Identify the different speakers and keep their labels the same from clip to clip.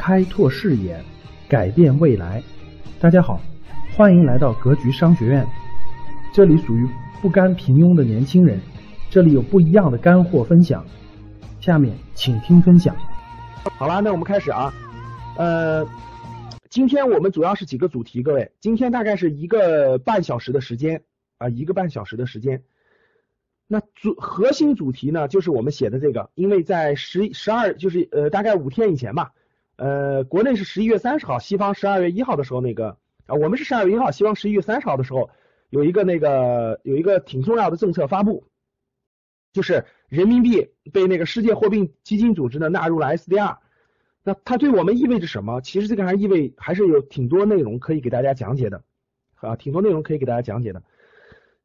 Speaker 1: 开拓视野，改变未来。大家好，欢迎来到格局商学院，这里属于不甘平庸的年轻人，这里有不一样的干货分享。下面请听分享。
Speaker 2: 好啦，那我们开始啊。呃，今天我们主要是几个主题，各位，今天大概是一个半小时的时间啊，一个半小时的时间。那主核心主题呢，就是我们写的这个，因为在十十二，就是呃大概五天以前吧，呃，国内是十一月三十号，西方十二月一号的时候，那个啊，我们是十二月一号，西方十一月三十号的时候，有一个那个有一个挺重要的政策发布，就是人民币被那个世界货币基金组织呢纳入了 SDR，那它对我们意味着什么？其实这个还意味还是有挺多内容可以给大家讲解的，啊，挺多内容可以给大家讲解的。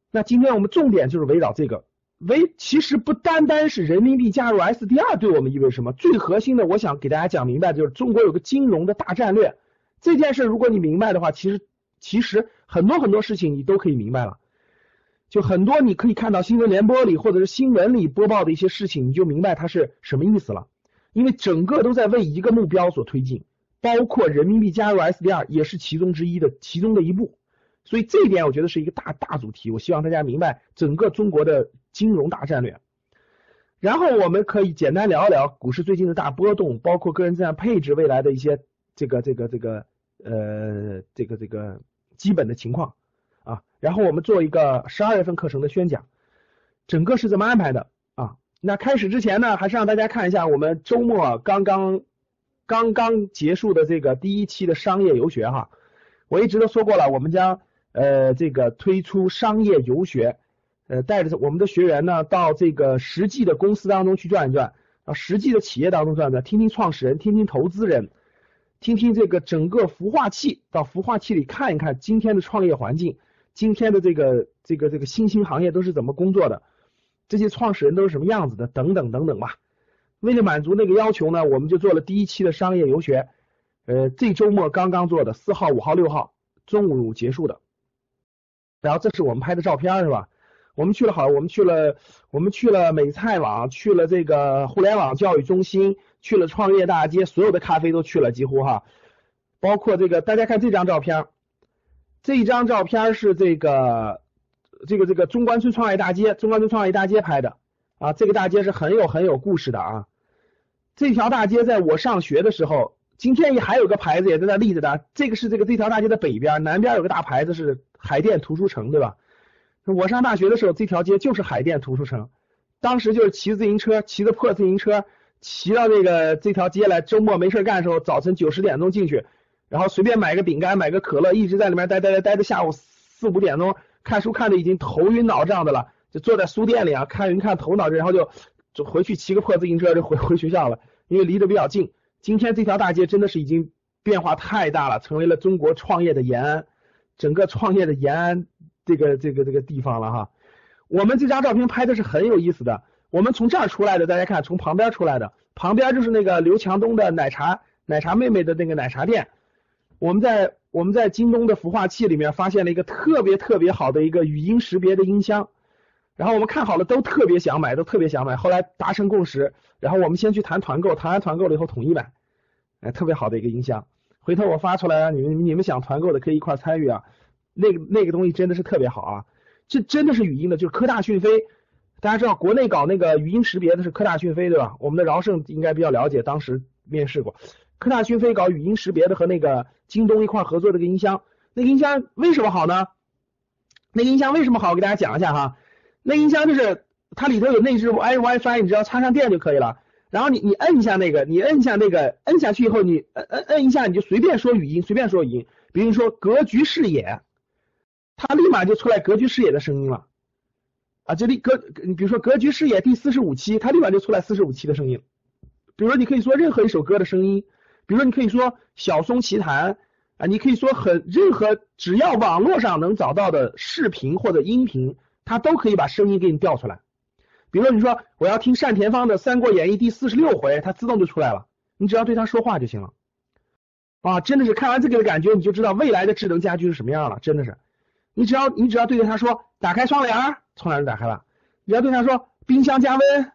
Speaker 2: 那今天我们重点就是围绕这个。为其实不单单是人民币加入 SDR 对我们意味着什么，最核心的，我想给大家讲明白，就是中国有个金融的大战略。这件事如果你明白的话，其实其实很多很多事情你都可以明白了。就很多你可以看到新闻联播里或者是新闻里播报的一些事情，你就明白它是什么意思了。因为整个都在为一个目标所推进，包括人民币加入 SDR 也是其中之一的其中的一步。所以这一点我觉得是一个大大主题，我希望大家明白整个中国的金融大战略。然后我们可以简单聊一聊股市最近的大波动，包括个人资产配置未来的一些这个这个这个呃这个这个基本的情况啊。然后我们做一个十二月份课程的宣讲，整个是怎么安排的啊？那开始之前呢，还是让大家看一下我们周末刚刚刚刚结束的这个第一期的商业游学哈。我一直都说过了，我们将呃，这个推出商业游学，呃，带着我们的学员呢，到这个实际的公司当中去转一转，啊，实际的企业当中转转，听听创始人，听听投资人，听听这个整个孵化器，到孵化器里看一看今天的创业环境，今天的这个这个这个新兴行业都是怎么工作的，这些创始人都是什么样子的，等等等等吧。为了满足那个要求呢，我们就做了第一期的商业游学，呃，这周末刚刚做的，四号、五号、六号中午结束的。然后这是我们拍的照片是吧？我们去了好，我们去了，我们去了美菜网，去了这个互联网教育中心，去了创业大街，所有的咖啡都去了，几乎哈，包括这个大家看这张照片，这张照片是这个这个这个中关村创业大街，中关村创业大街拍的啊，这个大街是很有很有故事的啊，这条大街在我上学的时候。今天也还有个牌子也在那立着的，这个是这个这条大街的北边，南边有个大牌子是海淀图书城，对吧？我上大学的时候，这条街就是海淀图书城，当时就是骑自行车，骑着破自行车，骑到这个这条街来，周末没事干的时候，早晨九十点钟进去，然后随便买个饼干，买个可乐，一直在里面待待待待到下午四五点钟，看书看的已经头晕脑胀的了，就坐在书店里啊，看云看头脑，然后就就回去骑个破自行车就回 回学校了，因为离得比较近。今天这条大街真的是已经变化太大了，成为了中国创业的延安，整个创业的延安这个这个这个地方了哈。我们这张照片拍的是很有意思的，我们从这儿出来的，大家看，从旁边出来的，旁边就是那个刘强东的奶茶奶茶妹妹的那个奶茶店。我们在我们在京东的孵化器里面发现了一个特别特别好的一个语音识别的音箱。然后我们看好了，都特别想买，都特别想买。后来达成共识，然后我们先去谈团购，谈完团购了以后统一买，哎，特别好的一个音箱。回头我发出来，你们你们想团购的可以一块参与啊。那个那个东西真的是特别好啊，这真的是语音的，就是科大讯飞。大家知道国内搞那个语音识别的是科大讯飞对吧？我们的饶胜应该比较了解，当时面试过。科大讯飞搞语音识别的和那个京东一块合作这个音箱，那个音箱为什么好呢？那音箱为什么好？我给大家讲一下哈。那音箱就是它里头有内置 i WiFi，你只要插上电就可以了。然后你你摁一下那个，你摁一下那个，摁下去以后你摁摁摁一下，你就随便说语音，随便说语音。比如说格局视野，它立马就出来格局视野的声音了。啊，这里格，你比如说格局视野第四十五期，它立马就出来四十五期的声音。比如说你可以说任何一首歌的声音，比如说你可以说小松奇谈啊，你可以说很任何只要网络上能找到的视频或者音频。它都可以把声音给你调出来，比如说你说我要听单田芳的《三国演义》第四十六回，它自动就出来了，你只要对它说话就行了。啊，真的是看完这个的感觉，你就知道未来的智能家居是什么样了，真的是。你只要你只要对着它说打开窗帘，窗帘就打开了；你要对它说冰箱加温，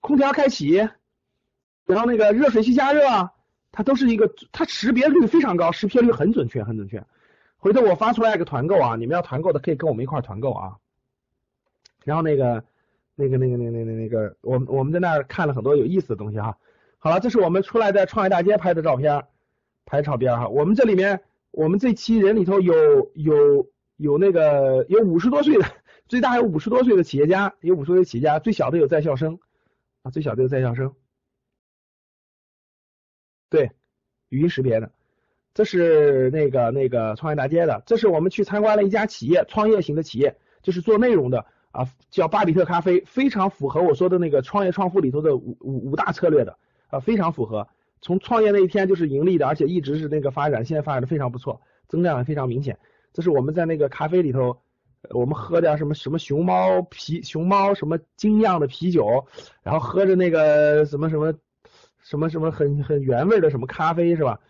Speaker 2: 空调开启，然后那个热水器加热，它都是一个，它识别率非常高，识别率很准确，很准确。回头我发出来一个团购啊，你们要团购的可以跟我们一块团购啊。然后那个那个那个那个那个那个，我我们在那儿看了很多有意思的东西哈。好了，这是我们出来在创业大街拍的照片，拍照片哈。我们这里面，我们这期人里头有有有那个有五十多岁的，最大有五十多岁的企业家，有五十多岁企业家，最小的有在校生啊，最小的有在校生。对，语音识别的。这是那个那个创业大街的，这是我们去参观了一家企业，创业型的企业，就是做内容的啊，叫巴比特咖啡，非常符合我说的那个创业创富里头的五五五大策略的啊，非常符合。从创业那一天就是盈利的，而且一直是那个发展，现在发展的非常不错，增量也非常明显。这是我们在那个咖啡里头，我们喝点什么什么熊猫啤熊猫什么精酿的啤酒，然后喝着那个什么什么什么什么很很原味的什么咖啡是吧？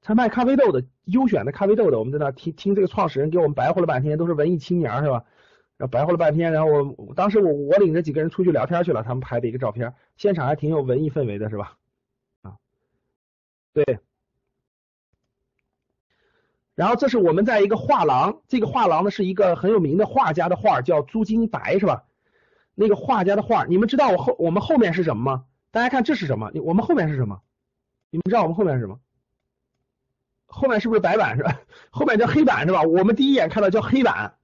Speaker 2: 他卖咖啡豆的，优选的咖啡豆的，我们在那听听这个创始人给我们白活了半天，都是文艺青年是吧？然后白活了半天，然后我当时我我领着几个人出去聊天去了，他们拍的一个照片，现场还挺有文艺氛围的是吧？啊，对。然后这是我们在一个画廊，这个画廊呢是一个很有名的画家的画，叫朱金白是吧？那个画家的画，你们知道我后我们后面是什么吗？大家看这是什么？我们后面是什么？你们知道我们后面是什么？后面是不是白板是吧？后面叫黑板是吧？我们第一眼看到叫黑板，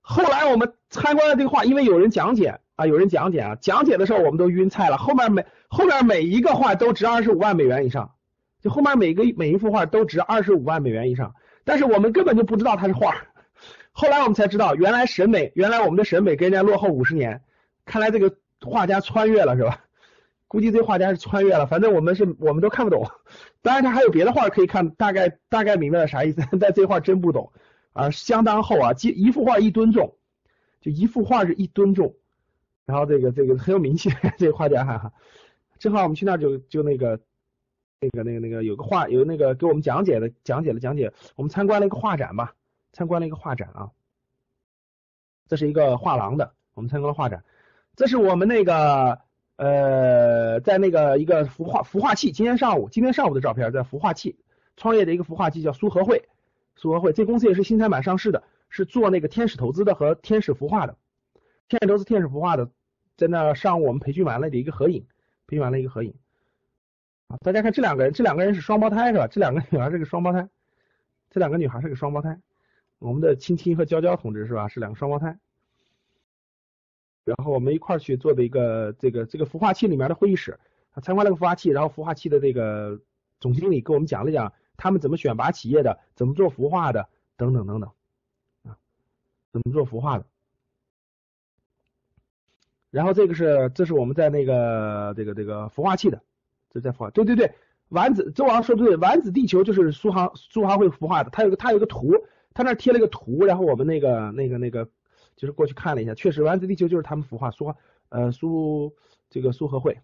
Speaker 2: 后来我们参观了这个画，因为有人讲解啊，有人讲解啊，讲解的时候我们都晕菜了。后面每后面每一个画都值二十五万美元以上，就后面每个每一幅画都值二十五万美元以上，但是我们根本就不知道它是画，后来我们才知道，原来审美，原来我们的审美跟人家落后五十年，看来这个画家穿越了是吧？估计这画家是穿越了，反正我们是我们都看不懂。当然他还有别的画可以看，大概大概明白了啥意思，但这画真不懂啊，相当厚啊，一一幅画一吨重，就一幅画是一吨重。然后这个这个很有名气，这个画家哈哈。正好我们去那儿就就那个那个那个那个有个画有那个给我们讲解的讲解了讲解，我们参观了一个画展吧，参观了一个画展啊。这是一个画廊的，我们参观了画展，这是我们那个。呃，在那个一个孵化孵化器，今天上午今天上午的照片，在孵化器创业的一个孵化器叫苏和会，苏和会这公司也是新三板上市的，是做那个天使投资的和天使孵化的，天使投资天使孵化的，在那上午我们培训完了的一个合影，培训完了一个合影啊，大家看这两个人，这两个人是双胞胎是吧？这两个女孩是个双胞胎，这两个女孩是个双胞胎，我们的青青和娇娇同志是吧？是两个双胞胎。然后我们一块儿去做的一个这个这个孵化器里面的会议室，参观了个孵化器，然后孵化器的这个总经理给我们讲了讲他们怎么选拔企业的，怎么做孵化的，等等等等啊，怎么做孵化的。然后这个是这是我们在那个这个这个孵化器的，这在孵化，对对对，丸子周王说的对，丸子地球就是苏杭苏杭会孵化的，他有个他有个图，他那贴了个图，然后我们那个那个那个。就是过去看了一下，确实丸子地球就是他们孵化苏杭呃苏这个苏和会，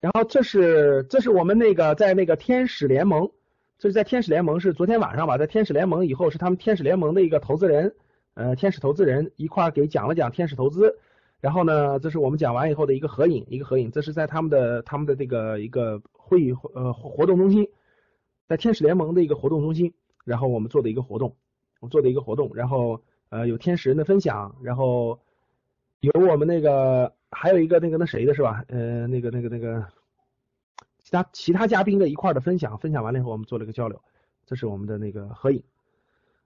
Speaker 2: 然后这是这是我们那个在那个天使联盟，这是在天使联盟是昨天晚上吧，在天使联盟以后是他们天使联盟的一个投资人，呃天使投资人一块给讲了讲天使投资，然后呢这是我们讲完以后的一个合影，一个合影，这是在他们的他们的这个一个会议呃活动中心，在天使联盟的一个活动中心，然后我们做的一个活动，我做的一个活动，然后。呃，有天使人的分享，然后有我们那个还有一个那个那谁的是吧？呃，那个那个那个其他其他嘉宾的一块的分享，分享完了以后我们做了一个交流，这是我们的那个合影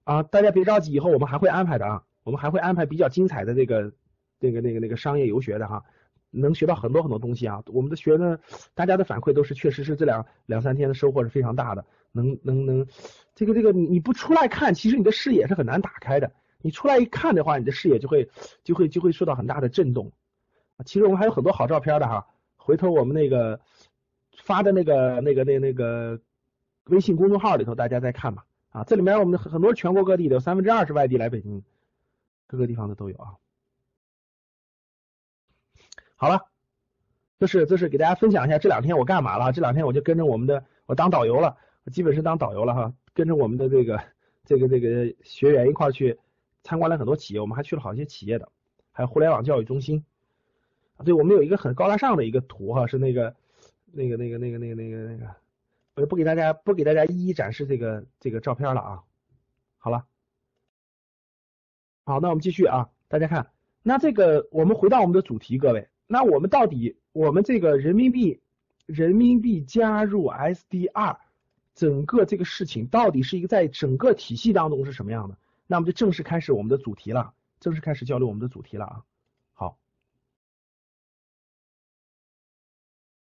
Speaker 2: 啊。大家别着急，以后我们还会安排的啊，我们还会安排比较精彩的这个那个那个那个商业游学的哈，能学到很多很多东西啊。我们的学呢，大家的反馈都是确实是这两两三天的收获是非常大的，能能能这个这个你不出来看，其实你的视野是很难打开的。你出来一看的话，你的视野就会就会就会受到很大的震动！其实我们还有很多好照片的哈，回头我们那个发的那个那个那那个微信公众号里头大家再看吧啊！这里面我们很多全国各地的，有三分之二是外地来北京，各个地方的都有啊。好了，这是这是给大家分享一下这两天我干嘛了？这两天我就跟着我们的我当导游了，我基本是当导游了哈，跟着我们的这个这个这个学员一块去。参观了很多企业，我们还去了好些企业的，还有互联网教育中心。对，我们有一个很高大上的一个图哈，是那个那个那个那个那个那个那个，我就不给大家不给大家一一展示这个这个照片了啊。好了，好，那我们继续啊，大家看，那这个我们回到我们的主题，各位，那我们到底我们这个人民币人民币加入 SDR 整个这个事情到底是一个在整个体系当中是什么样的？那我们就正式开始我们的主题了，正式开始交流我们的主题了啊。好，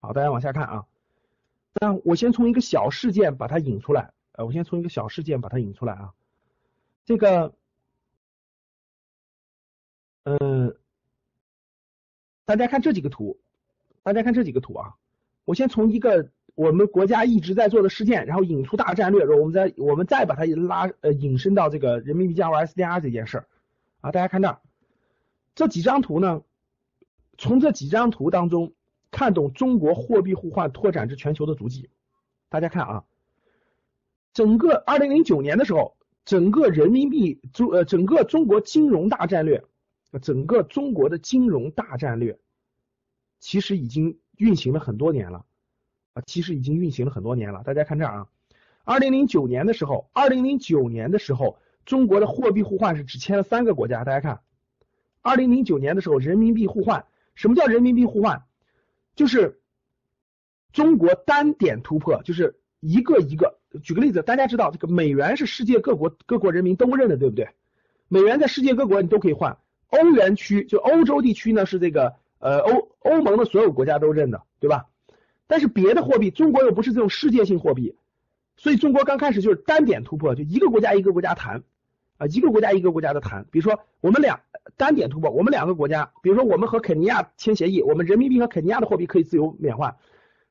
Speaker 2: 好，大家往下看啊。那我先从一个小事件把它引出来，呃，我先从一个小事件把它引出来啊。这个，嗯，大家看这几个图，大家看这几个图啊。我先从一个我们国家一直在做的事件，然后引出大战略，然后我们再我们再把它拉呃引申到这个人民币加入 SDR 这件事儿啊。大家看这儿，这几张图呢，从这几张图当中看懂中国货币互换拓展至全球的足迹。大家看啊，整个二零零九年的时候。整个人民币中呃，整个中国金融大战略，整个中国的金融大战略，其实已经运行了很多年了啊，其实已经运行了很多年了。大家看这儿啊，二零零九年的时候，二零零九年的时候，中国的货币互换是只签了三个国家。大家看，二零零九年的时候，人民币互换，什么叫人民币互换？就是中国单点突破，就是一个一个。举个例子，大家知道这个美元是世界各国各国人民都认的，对不对？美元在世界各国你都可以换。欧元区就欧洲地区呢是这个呃欧欧盟的所有国家都认的，对吧？但是别的货币，中国又不是这种世界性货币，所以中国刚开始就是单点突破，就一个国家一个国家谈啊，一个国家一个国家的谈。比如说我们俩单点突破，我们两个国家，比如说我们和肯尼亚签协议，我们人民币和肯尼亚的货币可以自由免换，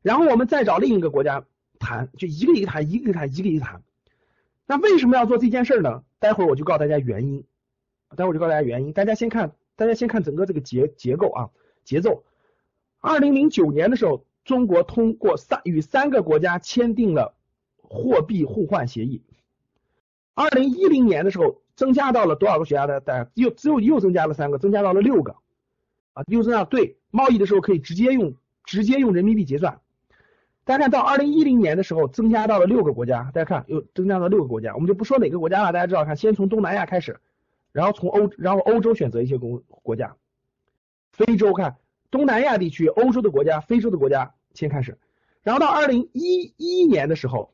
Speaker 2: 然后我们再找另一个国家。谈就一个一个谈，一个一个谈，一个一个谈。那为什么要做这件事呢？待会儿我就告诉大家原因。待会儿就告诉大家原因。大家先看，大家先看整个这个结结构啊，节奏。二零零九年的时候，中国通过三与三个国家签订了货币互换协议。二零一零年的时候，增加到了多少个国家的？大家又只有又增加了三个，增加到了六个啊，又增加对贸易的时候可以直接用直接用人民币结算。大家看到二零一零年的时候，增加到了六个国家。大家看，又增加到六个国家。我们就不说哪个国家了，大家知道，看，先从东南亚开始，然后从欧，然后欧洲选择一些国国家，非洲看东南亚地区、欧洲的国家、非洲的国家先开始，然后到二零一一年的时候，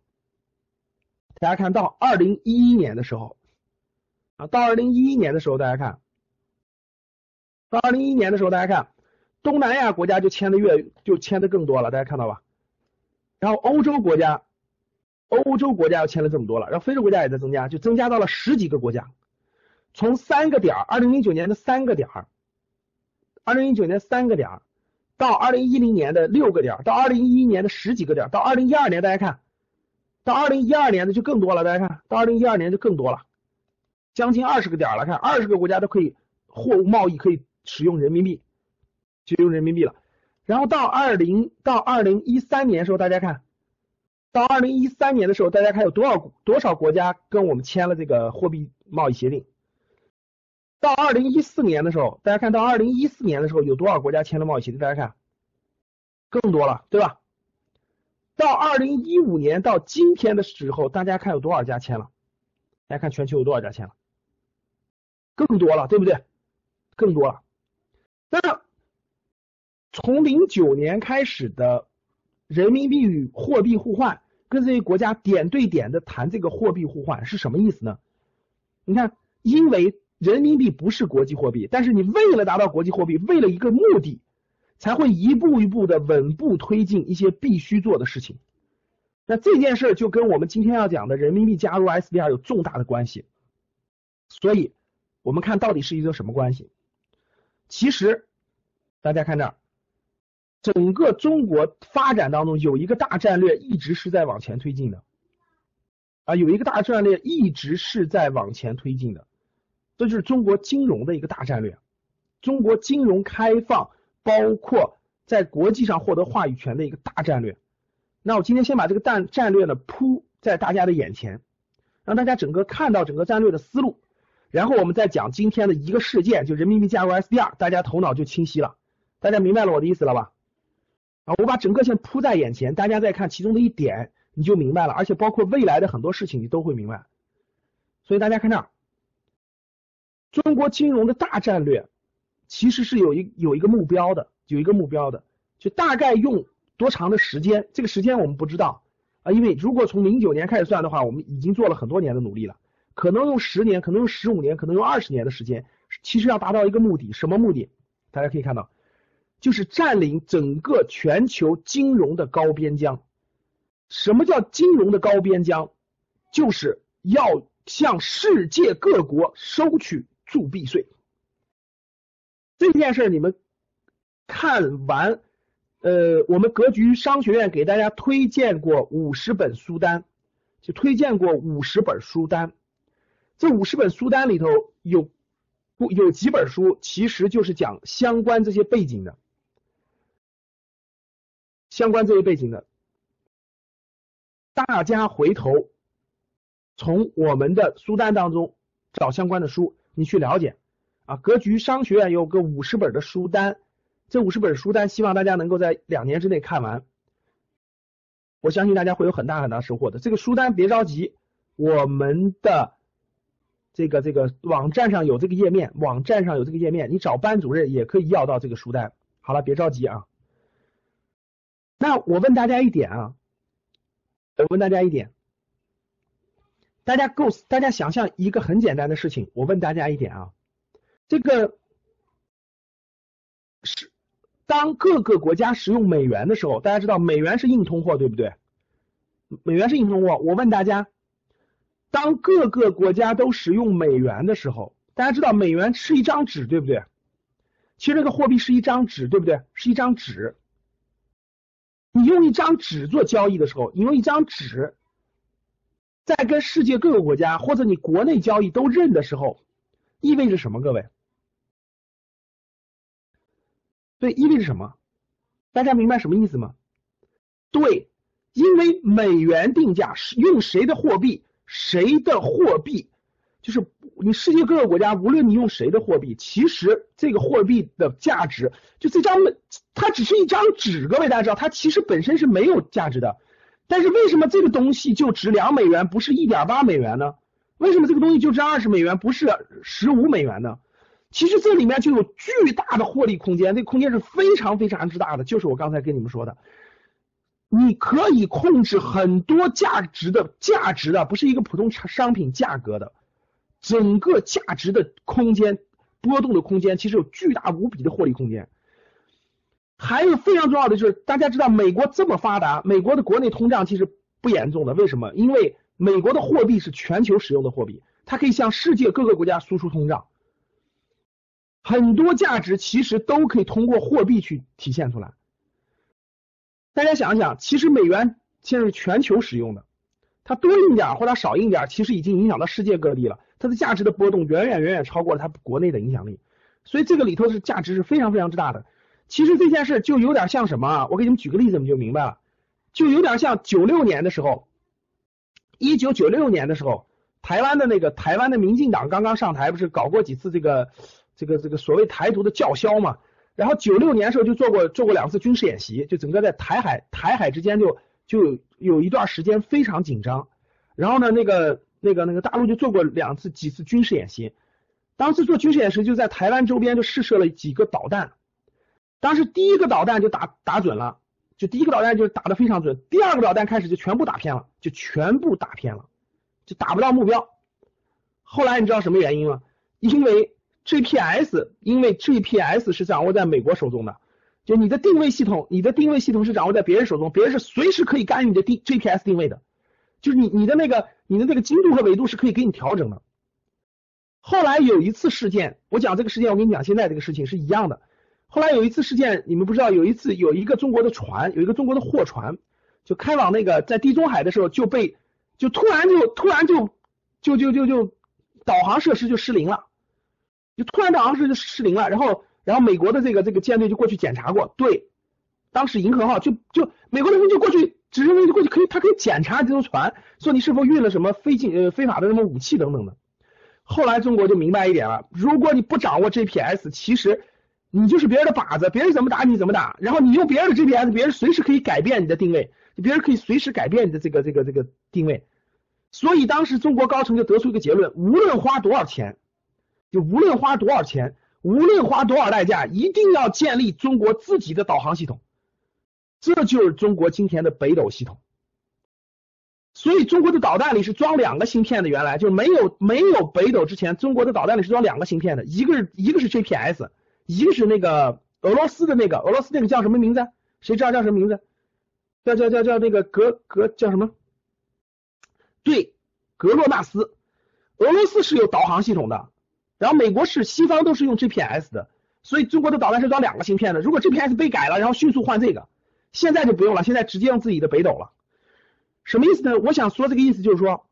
Speaker 2: 大家看到二零一一年的时候，啊，到二零一一年的时候，大家看，到二零一一年的时候，大家看东南亚国家就签的越就签的更多了，大家看到吧？然后欧洲国家，欧洲国家又签了这么多了，然后非洲国家也在增加，就增加到了十几个国家。从三个点儿，二零零九年的三个点儿，二零零九年三个点，到二零一零年的六个点，到二零一一年的十几个点，到二零一二年，大家看到二零一二年的就更多了，大家看到二零一二年就更多了，将近二十个点了，看二十个国家都可以货物贸易可以使用人民币，就用人民币了。然后到二零到二零一三年的时候，大家看到二零一三年的时候，大家看有多少多少国家跟我们签了这个货币贸易协定？到二零一四年的时候，大家看到二零一四年的时候有多少国家签了贸易协定？大家看更多了，对吧？到二零一五年到今天的时候，大家看有多少家签了？大家看全球有多少家签了？更多了，对不对？更多了。那。从零九年开始的人民币与货币互换，跟这些国家点对点的谈这个货币互换是什么意思呢？你看，因为人民币不是国际货币，但是你为了达到国际货币，为了一个目的，才会一步一步的稳步推进一些必须做的事情。那这件事就跟我们今天要讲的人民币加入 SDR 有重大的关系。所以，我们看到底是一个什么关系？其实，大家看这儿。整个中国发展当中有一个大战略一直是在往前推进的，啊，有一个大战略一直是在往前推进的，这就是中国金融的一个大战略，中国金融开放，包括在国际上获得话语权的一个大战略。那我今天先把这个战战略呢铺在大家的眼前，让大家整个看到整个战略的思路，然后我们再讲今天的一个事件，就人民币加入 SDR，大家头脑就清晰了，大家明白了我的意思了吧？啊，我把整个线铺在眼前，大家再看其中的一点，你就明白了，而且包括未来的很多事情，你都会明白。所以大家看这儿，中国金融的大战略其实是有一有一个目标的，有一个目标的，就大概用多长的时间，这个时间我们不知道啊，因为如果从零九年开始算的话，我们已经做了很多年的努力了，可能用十年，可能用十五年，可能用二十年的时间，其实要达到一个目的，什么目的？大家可以看到。就是占领整个全球金融的高边疆。什么叫金融的高边疆？就是要向世界各国收取铸币税。这件事你们看完，呃，我们格局商学院给大家推荐过五十本书单，就推荐过五十本书单。这五十本书单里头有不有几本书，其实就是讲相关这些背景的。相关这些背景的，大家回头从我们的书单当中找相关的书，你去了解啊。格局商学院有个五十本的书单，这五十本书单希望大家能够在两年之内看完，我相信大家会有很大很大收获的。这个书单别着急，我们的这个这个网站上有这个页面，网站上有这个页面，你找班主任也可以要到这个书单。好了，别着急啊。那我问大家一点啊，我问大家一点，大家构思，大家想象一个很简单的事情。我问大家一点啊，这个是当各个国家使用美元的时候，大家知道美元是硬通货，对不对？美元是硬通货。我问大家，当各个国家都使用美元的时候，大家知道美元是一张纸，对不对？其实这个货币是一张纸，对不对？是一张纸。你用一张纸做交易的时候，你用一张纸在跟世界各个国家或者你国内交易都认的时候，意味着什么？各位，对，意味着什么？大家明白什么意思吗？对，因为美元定价是用谁的货币，谁的货币。就是你世界各个国家，无论你用谁的货币，其实这个货币的价值，就这张它只是一张纸，各位大家知道，它其实本身是没有价值的。但是为什么这个东西就值两美元，不是一点八美元呢？为什么这个东西就值二十美元，不是十五美元呢？其实这里面就有巨大的获利空间，这个空间是非常非常之大的。就是我刚才跟你们说的，你可以控制很多价值的价值的，不是一个普通商品价格的。整个价值的空间波动的空间，其实有巨大无比的获利空间。还有非常重要的就是，大家知道美国这么发达，美国的国内通胀其实不严重的。为什么？因为美国的货币是全球使用的货币，它可以向世界各个国家输出通胀。很多价值其实都可以通过货币去体现出来。大家想一想，其实美元现在是全球使用的，它多印点或者少印点，其实已经影响到世界各地了。它的价值的波动远远远远超过了它国内的影响力，所以这个里头是价值是非常非常之大的。其实这件事就有点像什么啊？我给你们举个例子，你就明白了。就有点像九六年的时候，一九九六年的时候，台湾的那个台湾的民进党刚刚上台，不是搞过几次这个这个这个所谓台独的叫嚣嘛？然后九六年时候就做过做过两次军事演习，就整个在台海台海之间就就有一段时间非常紧张。然后呢，那个。那个那个大陆就做过两次几次军事演习，当时做军事演习就在台湾周边就试射了几个导弹，当时第一个导弹就打打准了，就第一个导弹就打的非常准，第二个导弹开始就全部打偏了，就全部打偏了，就打不到目标。后来你知道什么原因吗？因为 GPS，因为 GPS 是掌握在美国手中的，就你的定位系统，你的定位系统是掌握在别人手中，别人是随时可以干预你的定 GPS 定位的。就是你你的那个你的那个精度和纬度是可以给你调整的。后来有一次事件，我讲这个事件，我跟你讲现在这个事情是一样的。后来有一次事件，你们不知道，有一次有一个中国的船，有一个中国的货船，就开往那个在地中海的时候就被就突然就突然就就就就就导航设施就失灵了，就突然导航设施就失灵了，然后然后美国的这个这个舰队就过去检查过，对，当时银河号就就美国人就过去。直升飞机过去可以，他可以检查这艘船，说你是否运了什么非禁呃非法的什么武器等等的。后来中国就明白一点了，如果你不掌握 GPS，其实你就是别人的靶子，别人怎么打你怎么打，然后你用别人的 GPS，别人随时可以改变你的定位，别人可以随时改变你的这个这个这个定位。所以当时中国高层就得出一个结论：无论花多少钱，就无论花多少钱，无论花多少代价，一定要建立中国自己的导航系统。这就是中国今天的北斗系统。所以中国的导弹里是装两个芯片的，原来就没有没有北斗之前，中国的导弹里是装两个芯片的，一个是一个是 GPS，一个是那个俄罗斯的那个俄罗斯那个叫什么名字？谁知道叫什么名字？叫叫叫叫那个格格叫什么？对，格洛纳斯。俄罗斯是有导航系统的，然后美国是西方都是用 GPS 的，所以中国的导弹是装两个芯片的。如果 GPS 被改了，然后迅速换这个，现在就不用了，现在直接用自己的北斗了。什么意思呢？我想说这个意思就是说，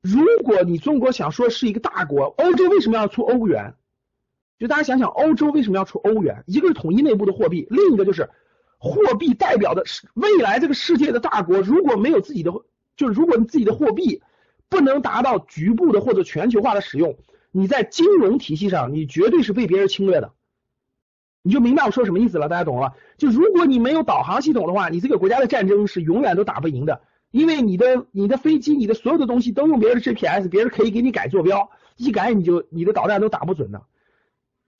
Speaker 2: 如果你中国想说是一个大国，欧洲为什么要出欧元？就大家想想，欧洲为什么要出欧元？一个是统一内部的货币，另一个就是货币代表的是未来这个世界的大国，如果没有自己的，就是如果你自己的货币不能达到局部的或者全球化的使用，你在金融体系上你绝对是被别人侵略的。你就明白我说什么意思了？大家懂了吧？就如果你没有导航系统的话，你这个国家的战争是永远都打不赢的。因为你的你的飞机，你的所有的东西都用别人的 GPS，别人可以给你改坐标，一改你就你的导弹都打不准的。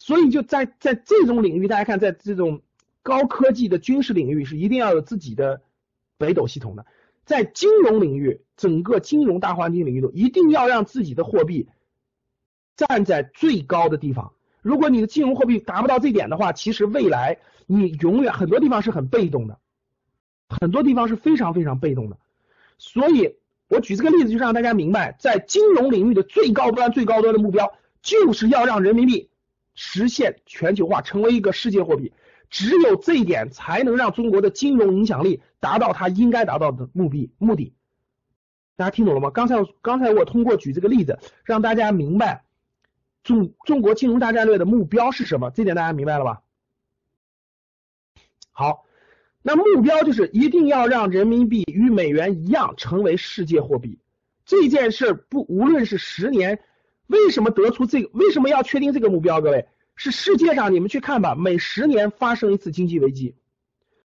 Speaker 2: 所以就在在这种领域，大家看，在这种高科技的军事领域是一定要有自己的北斗系统的。在金融领域，整个金融大环境领域都一定要让自己的货币站在最高的地方。如果你的金融货币达不到这点的话，其实未来你永远很多地方是很被动的，很多地方是非常非常被动的。所以，我举这个例子，就是让大家明白，在金融领域的最高端、最高端的目标，就是要让人民币实现全球化，成为一个世界货币。只有这一点，才能让中国的金融影响力达到它应该达到的目的。目的，大家听懂了吗？刚才，刚才我通过举这个例子，让大家明白中中国金融大战略的目标是什么。这点大家明白了吧？好。那目标就是一定要让人民币与美元一样成为世界货币。这件事不，无论是十年，为什么得出这个？为什么要确定这个目标？各位，是世界上你们去看吧，每十年发生一次经济危机，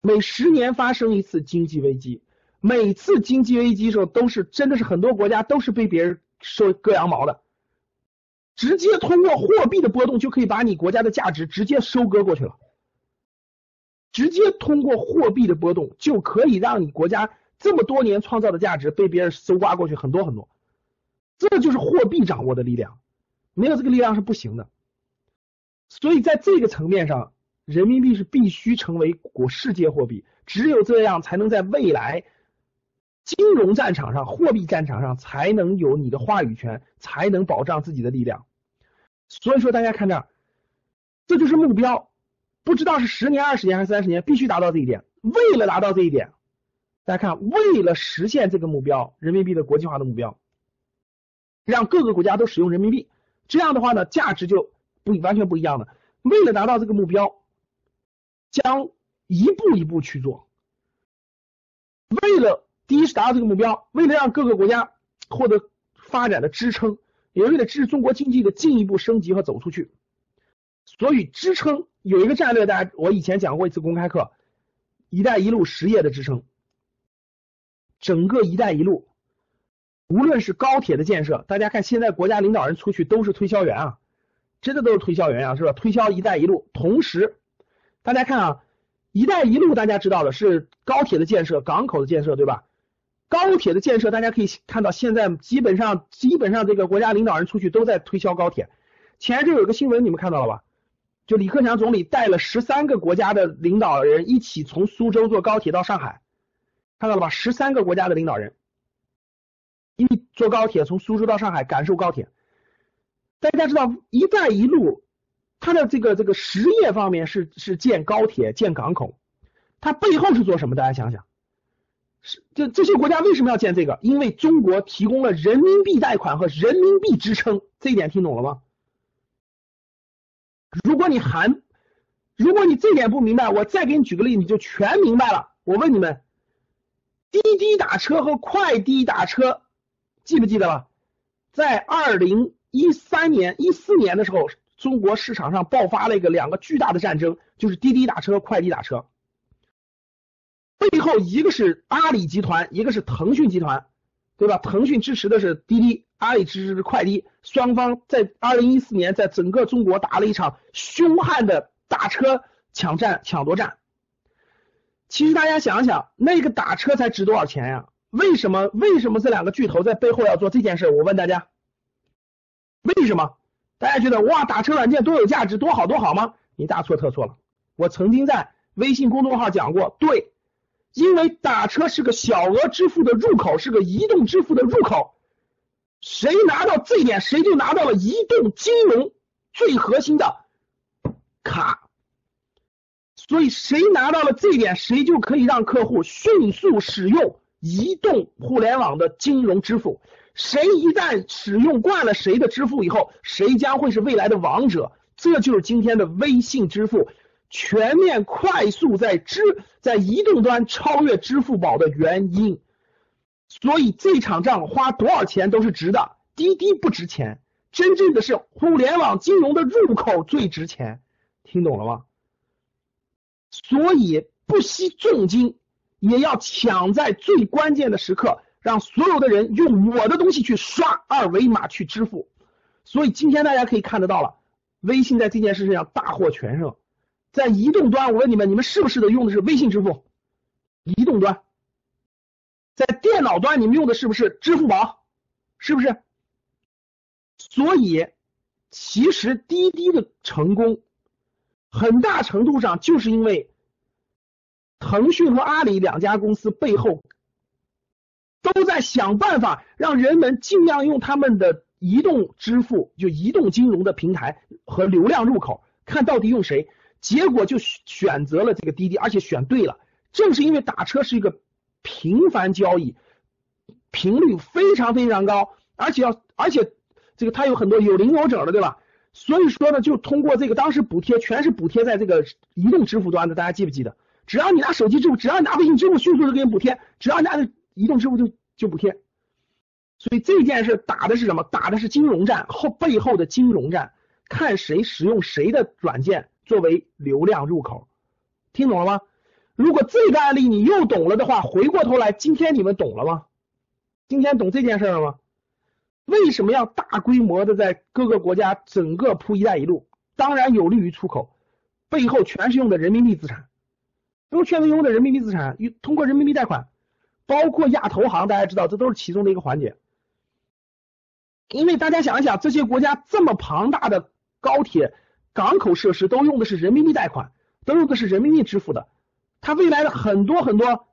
Speaker 2: 每十年发生一次经济危机，每次经济危机时候都是真的是很多国家都是被别人收割羊毛的，直接通过货币的波动就可以把你国家的价值直接收割过去了。直接通过货币的波动就可以让你国家这么多年创造的价值被别人搜刮过去很多很多，这就是货币掌握的力量，没有这个力量是不行的。所以在这个层面上，人民币是必须成为国世界货币，只有这样才能在未来金融战场上、货币战场上才能有你的话语权，才能保障自己的力量。所以说，大家看这儿，这就是目标。不知道是十年、二十年还是三十年，必须达到这一点。为了达到这一点，大家看，为了实现这个目标，人民币的国际化的目标，让各个国家都使用人民币，这样的话呢，价值就不完全不一样了。为了达到这个目标，将一步一步去做。为了第一是达到这个目标，为了让各个国家获得发展的支撑，也为了支持中国经济的进一步升级和走出去。所以支撑有一个战略，大家我以前讲过一次公开课，“一带一路”实业的支撑，整个“一带一路”，无论是高铁的建设，大家看现在国家领导人出去都是推销员啊，真的都是推销员啊，是吧？推销“一带一路”，同时大家看啊，“一带一路”大家知道的是高铁的建设、港口的建设，对吧？高铁的建设，大家可以看到现在基本上基本上这个国家领导人出去都在推销高铁。前一阵有个新闻，你们看到了吧？就李克强总理带了十三个国家的领导人一起从苏州坐高铁到上海，看到了吧？十三个国家的领导人一坐高铁从苏州到上海感受高铁。大家知道“一带一路”它的这个这个实业方面是是建高铁、建港口，它背后是做什么？大家想想，是这这些国家为什么要建这个？因为中国提供了人民币贷款和人民币支撑，这一点听懂了吗？如果你还，如果你这点不明白，我再给你举个例，你就全明白了。我问你们，滴滴打车和快滴打车，记不记得了？在二零一三年、一四年的时候，中国市场上爆发了一个两个巨大的战争，就是滴滴打车、快递打车。背后一个是阿里集团，一个是腾讯集团，对吧？腾讯支持的是滴滴，阿里支持的是快滴，双方在二零一四年在整个中国打了一场凶悍的打车抢占、抢夺战。其实大家想想，那个打车才值多少钱呀？为什么？为什么这两个巨头在背后要做这件事？我问大家，为什么？大家觉得哇，打车软件多有价值，多好多好吗？你大错特错了。我曾经在微信公众号讲过，对。因为打车是个小额支付的入口，是个移动支付的入口，谁拿到这一点，谁就拿到了移动金融最核心的卡。所以谁拿到了这一点，谁就可以让客户迅速使用移动互联网的金融支付。谁一旦使用惯了谁的支付以后，谁将会是未来的王者。这就是今天的微信支付。全面快速在支在移动端超越支付宝的原因，所以这场仗花多少钱都是值的。滴滴不值钱，真正的是互联网金融的入口最值钱，听懂了吗？所以不惜重金也要抢在最关键的时刻，让所有的人用我的东西去刷二维码去支付。所以今天大家可以看得到了，微信在这件事情上大获全胜。在移动端，我问你们，你们是不是的用的是微信支付？移动端，在电脑端，你们用的是不是支付宝？是不是？所以，其实滴滴的成功，很大程度上就是因为腾讯和阿里两家公司背后都在想办法，让人们尽量用他们的移动支付，就移动金融的平台和流量入口，看到底用谁。结果就选择了这个滴滴，而且选对了。正是因为打车是一个频繁交易，频率非常非常高，而且要而且这个它有很多有零有整的，对吧？所以说呢，就通过这个当时补贴全是补贴在这个移动支付端的，大家记不记得？只要你拿手机支付，只要你拿微信支付，迅速的给你补贴；只要你拿移动支付就就补贴。所以这件事打的是什么？打的是金融战后背后的金融战，看谁使用谁的软件。作为流量入口，听懂了吗？如果这个案例你又懂了的话，回过头来，今天你们懂了吗？今天懂这件事了吗？为什么要大规模的在各个国家整个铺“一带一路”？当然有利于出口，背后全是用的人民币资产，都全是用的人民币资产，通过人民币贷款，包括亚投行，大家知道这都是其中的一个环节。因为大家想一想，这些国家这么庞大的高铁。港口设施都用的是人民币贷款，都用的是人民币支付的，它未来的很多很多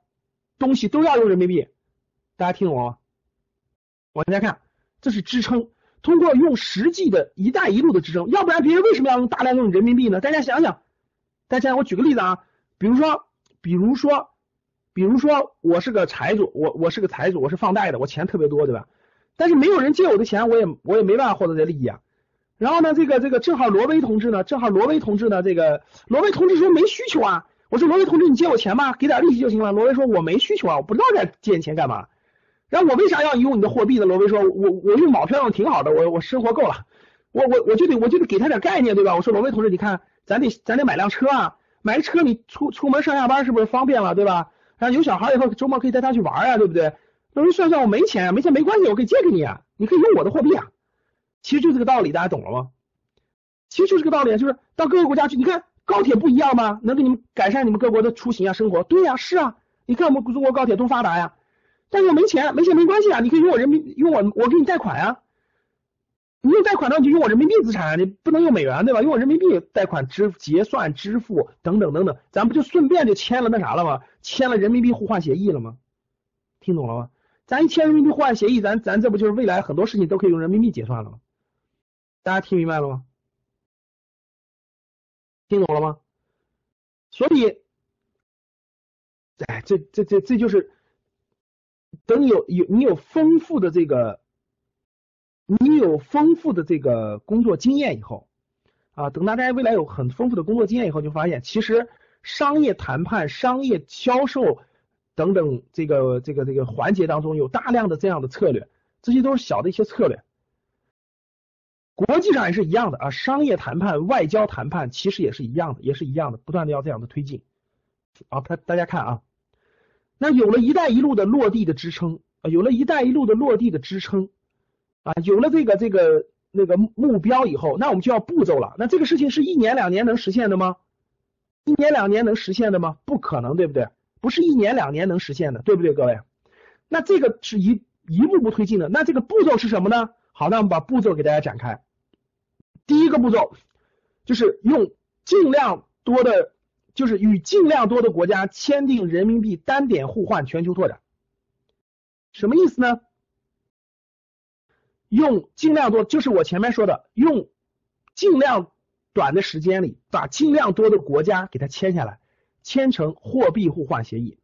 Speaker 2: 东西都要用人民币，大家听懂吗？往下看，这是支撑，通过用实际的一带一路的支撑，要不然别人为什么要用大量用人民币呢？大家想想，大家我举个例子啊，比如说，比如说，比如说我是个财主，我我是个财主，我是放贷的，我钱特别多，对吧？但是没有人借我的钱，我也我也没办法获得这利益啊。然后呢，这个这个正好罗威同志呢，正好罗威同志呢，这个罗威同志说没需求啊。我说罗威同志，你借我钱吧，给点利息就行了。罗威说我没需求啊，我不知道该借你钱干嘛。然后我为啥要用你的货币呢？罗威说，我我用毛票用挺好的，我我生活够了，我我我就得我就得给他点概念，对吧？我说罗威同志，你看咱得咱得买辆车啊，买车你出出门上下班是不是方便了，对吧？然后有小孩以后周末可以带他去玩啊，对不对？罗威算算我没钱，没钱没关系，我可以借给你啊，你可以用我的货币啊。其实就这个道理，大家懂了吗？其实就是个道理，就是到各个国家去，你看高铁不一样吗？能给你们改善你们各国的出行啊、生活。对呀，是啊，你看我们中国高铁多发达呀。但是我没钱，没钱没关系啊，你可以用我人民，用我我给你贷款啊。你用贷款呢，你就用我人民币资产，你不能用美元对吧？用我人民币贷款支结算支付等等等等，咱不就顺便就签了那啥了吗？签了人民币互换协议了吗？听懂了吗？咱一签人民币互换协议，咱咱这不就是未来很多事情都可以用人民币结算了吗？大家听明白了吗？听懂了吗？所以，哎，这这这这就是等你有有你有丰富的这个，你有丰富的这个工作经验以后啊，等大家未来有很丰富的工作经验以后，就发现其实商业谈判、商业销售等等这个这个这个环节当中有大量的这样的策略，这些都是小的一些策略。国际上也是一样的啊，商业谈判、外交谈判其实也是一样的，也是一样的，不断的要这样的推进。啊，大大家看啊，那有了一带一路的落地的支撑啊，有了一带一路的落地的支撑啊，有了这个这个那个目标以后，那我们就要步骤了。那这个事情是一年两年能实现的吗？一年两年能实现的吗？不可能，对不对？不是一年两年能实现的，对不对，各位？那这个是一一步步推进的。那这个步骤是什么呢？好，那我们把步骤给大家展开。第一个步骤就是用尽量多的，就是与尽量多的国家签订人民币单点互换全球拓展。什么意思呢？用尽量多，就是我前面说的，用尽量。短的时间里，把尽量多的国家给它签下来，签成货币互换协议。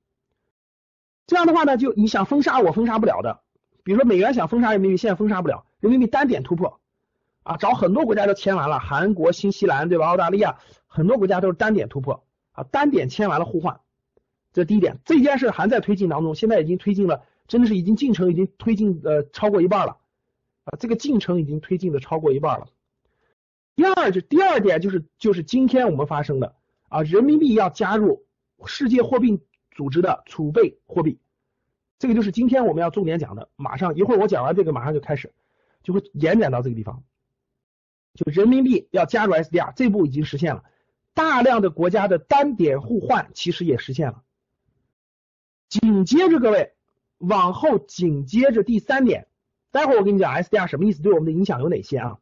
Speaker 2: 这样的话呢，就你想封杀我封杀不了的，比如说美元想封杀人民币，现在封杀不了，人民币单点突破啊，找很多国家都签完了，韩国、新西兰对吧？澳大利亚很多国家都是单点突破啊，单点签完了互换，这第一点。这件事还在推进当中，现在已经推进了，真的是已经进程已经推进呃超过一半了啊，这个进程已经推进的超过一半了。第二就第二点就是就是今天我们发生的啊，人民币要加入世界货币组织的储备货币，这个就是今天我们要重点讲的。马上一会儿我讲完这个，马上就开始就会延展到这个地方，就人民币要加入 SDR 这步已经实现了，大量的国家的单点互换其实也实现了。紧接着各位往后紧接着第三点，待会儿我跟你讲 SDR 什么意思，对我们的影响有哪些啊？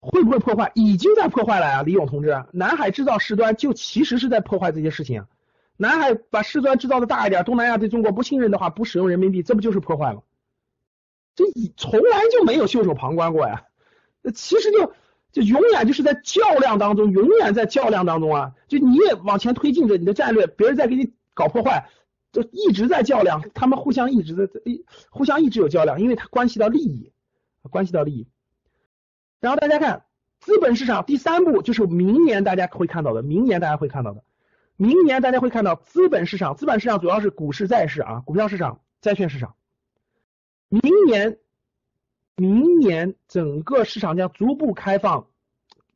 Speaker 2: 会不会破坏？已经在破坏了呀，李勇同志。南海制造事端就其实是在破坏这些事情。南海把事端制造的大一点，东南亚对中国不信任的话，不使用人民币，这不就是破坏吗？这从来就没有袖手旁观过呀。那其实就就永远就是在较量当中，永远在较量当中啊。就你也往前推进着你的战略，别人在给你搞破坏，就一直在较量。他们互相一直在互相一直有较量，因为它关系到利益，关系到利益。然后大家看资本市场第三步就是明年大家会看到的，明年大家会看到的，明年大家会看到资本市场，资本市场主要是股市、债市啊，股票市场、债券市场。明年，明年整个市场将逐步开放，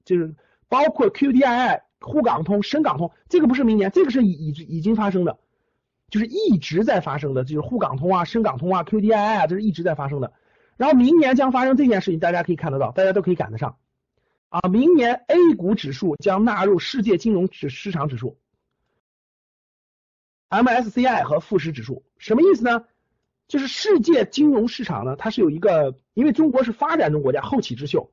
Speaker 2: 就是包括 QDII、沪港通、深港通，这个不是明年，这个是已已已经发生的，就是一直在发生的，就是沪港通啊、深港通啊、QDII 啊，这是一直在发生的。然后明年将发生这件事情，大家可以看得到，大家都可以赶得上啊！明年 A 股指数将纳入世界金融指市场指数，MSCI 和富时指数，什么意思呢？就是世界金融市场呢，它是有一个，因为中国是发展中国家，后起之秀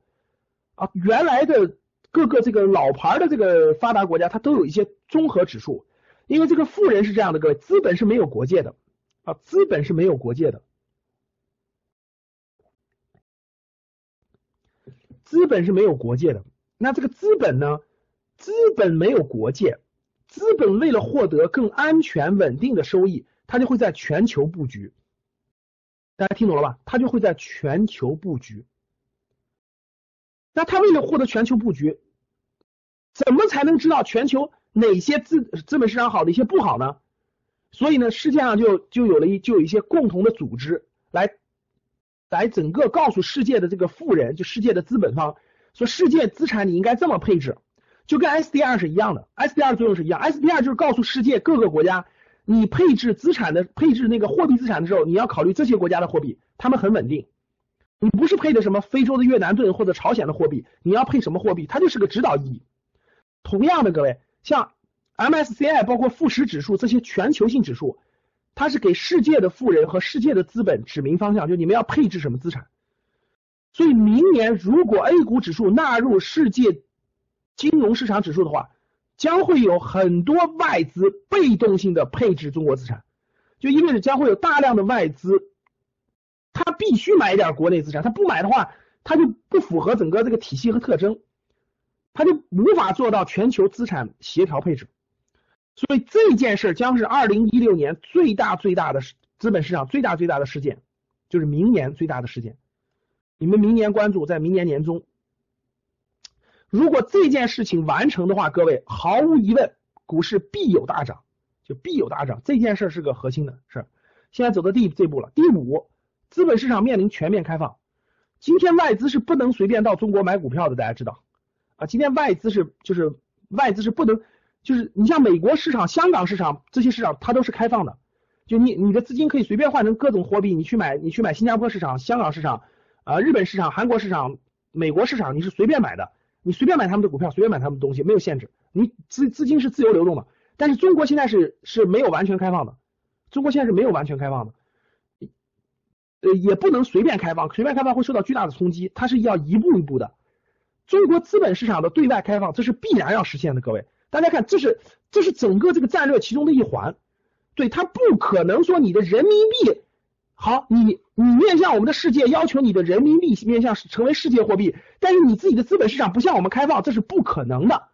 Speaker 2: 啊，原来的各个这个老牌的这个发达国家，它都有一些综合指数，因为这个富人是这样的，各位，资本是没有国界的啊，资本是没有国界的。资本是没有国界的，那这个资本呢？资本没有国界，资本为了获得更安全稳定的收益，它就会在全球布局。大家听懂了吧？它就会在全球布局。那它为了获得全球布局，怎么才能知道全球哪些资资本市场好，哪些不好呢？所以呢，世界上就就有了一就有一些共同的组织来。来整个告诉世界的这个富人，就世界的资本方，说世界资产你应该这么配置，就跟 SDR 是一样的，SDR 作用是一样，SDR 就是告诉世界各个国家，你配置资产的配置那个货币资产的时候，你要考虑这些国家的货币，他们很稳定，你不是配的什么非洲的越南盾或者朝鲜的货币，你要配什么货币，它就是个指导意义。同样的，各位像 MSCI 包括富时指数这些全球性指数。它是给世界的富人和世界的资本指明方向，就你们要配置什么资产。所以明年如果 A 股指数纳入世界金融市场指数的话，将会有很多外资被动性的配置中国资产，就意味着将会有大量的外资，他必须买一点国内资产，他不买的话，他就不符合整个这个体系和特征，他就无法做到全球资产协调配置。所以这件事将是二零一六年最大最大的资本市场最大最大的事件，就是明年最大的事件。你们明年关注，在明年年中，如果这件事情完成的话，各位毫无疑问，股市必有大涨，就必有大涨。这件事是个核心的事。现在走到第这步了，第五，资本市场面临全面开放。今天外资是不能随便到中国买股票的，大家知道啊？今天外资是就是外资是不能，就是你像美国市场、香港市场这些市场，它都是开放的，就你你的资金可以随便换成各种货币，你去买你去买新加坡市场、香港市场啊、日本市场、韩国市场、美国市场，你是随便买的，你随便买他们的股票，随便买他们的东西，没有限制，你资资金是自由流动的。但是中国现在是是没有完全开放的，中国现在是没有完全开放的。呃，也不能随便开放，随便开放会受到巨大的冲击。它是要一步一步的。中国资本市场的对外开放，这是必然要实现的。各位，大家看，这是这是整个这个战略其中的一环。对，它不可能说你的人民币好，你你面向我们的世界，要求你的人民币面向成为世界货币，但是你自己的资本市场不向我们开放，这是不可能的。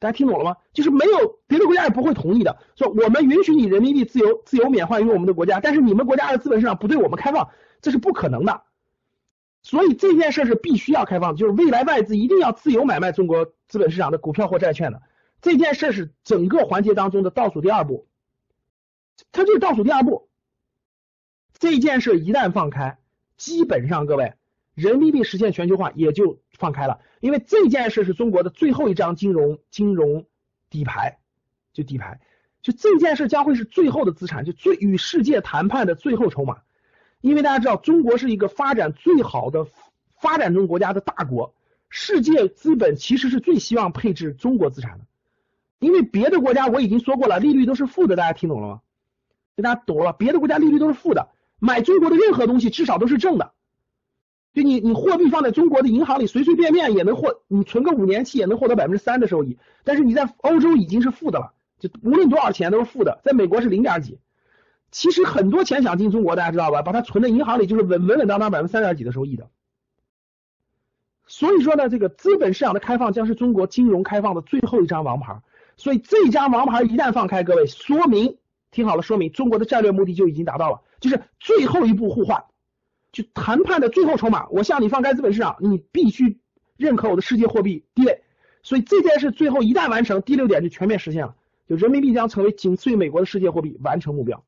Speaker 2: 大家听懂了吗？就是没有别的国家也不会同意的，说我们允许你人民币自由自由免换于我们的国家，但是你们国家的资本市场不对我们开放，这是不可能的。所以这件事是必须要开放，就是未来外资一定要自由买卖中国资本市场的股票或债券的。这件事是整个环节当中的倒数第二步，它就是倒数第二步。这件事一旦放开，基本上各位。人民币实现全球化也就放开了，因为这件事是中国的最后一张金融金融底牌，就底牌，就这件事将会是最后的资产，就最与世界谈判的最后筹码。因为大家知道，中国是一个发展最好的发展中国家的大国，世界资本其实是最希望配置中国资产的，因为别的国家我已经说过了，利率都是负的，大家听懂了吗？大家懂了，别的国家利率都是负的，买中国的任何东西至少都是正的。就你你货币放在中国的银行里，随随便便也能获，你存个五年期也能获得百分之三的收益。但是你在欧洲已经是负的了，就无论多少钱都是负的。在美国是零点几。其实很多钱想进中国，大家知道吧？把它存在银行里就是稳稳稳当当百分之三点几的收益的。所以说呢，这个资本市场的开放将是中国金融开放的最后一张王牌。所以这张王牌一旦放开，各位说明听好了，说明中国的战略目的就已经达到了，就是最后一步互换。就谈判的最后筹码，我向你放开资本市场，你必须认可我的世界货币地位。所以这件事最后一旦完成，第六点就全面实现了，就人民币将成为仅次于美国的世界货币，完成目标。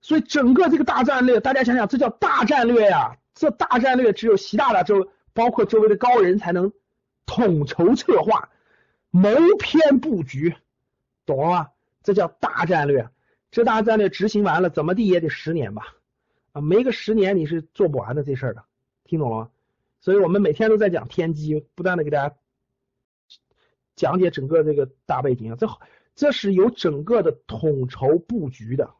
Speaker 2: 所以整个这个大战略，大家想想，这叫大战略呀！这大战略只有习大大周，包括周围的高人才能统筹策划、谋篇布局，懂了吗？这叫大战略。这大战略执行完了，怎么地也得十年吧。啊，没个十年你是做不完的这事儿的，听懂了吗？所以我们每天都在讲天机，不断的给大家讲解整个这个大背景啊，这这是有整个的统筹布局的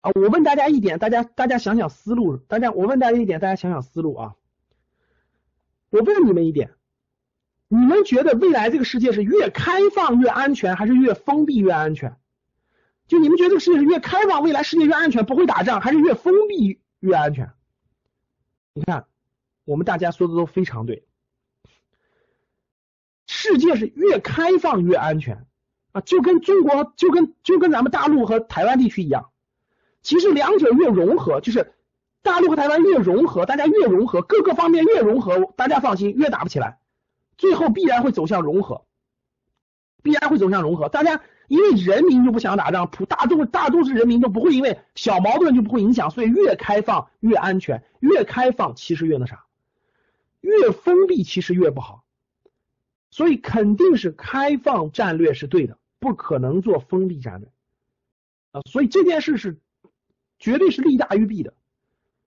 Speaker 2: 啊。我问大家一点，大家大家想想思路，大家我问大家一点，大家想想思路啊。我问你们一点，你们觉得未来这个世界是越开放越安全，还是越封闭越安全？就你们觉得这个世界是越开放，未来世界越安全，不会打仗，还是越封闭越安全？你看，我们大家说的都非常对，世界是越开放越安全啊，就跟中国，就跟就跟咱们大陆和台湾地区一样。其实两者越融合，就是大陆和台湾越融合，大家越融合，各个方面越融合，大家放心，越打不起来，最后必然会走向融合，必然会走向融合，大家。因为人民就不想打仗，普大众大多数人民都不会因为小矛盾就不会影响，所以越开放越安全，越开放其实越那啥，越封闭其实越不好，所以肯定是开放战略是对的，不可能做封闭战略啊，所以这件事是绝对是利大于弊的，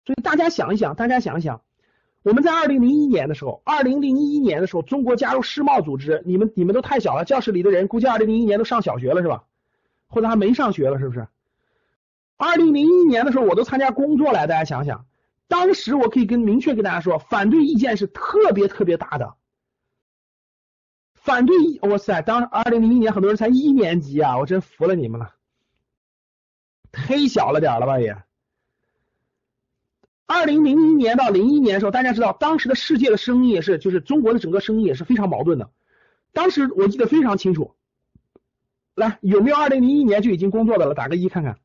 Speaker 2: 所以大家想一想，大家想一想。我们在二零零一年的时候，二零零一年的时候，中国加入世贸组织，你们你们都太小了，教室里的人估计二零零一年都上小学了是吧？或者还没上学了是不是？二零零一年的时候，我都参加工作了，大家想想，当时我可以跟明确跟大家说，反对意见是特别特别大的，反对，哇塞，当二零零一年很多人才一年级啊，我真服了你们了，忒小了点了吧也。二零零一年到零一年的时候，大家知道当时的世界的声音也是，就是中国的整个声音也是非常矛盾的。当时我记得非常清楚。来，有没有二零零一年就已经工作的了？打个一看看。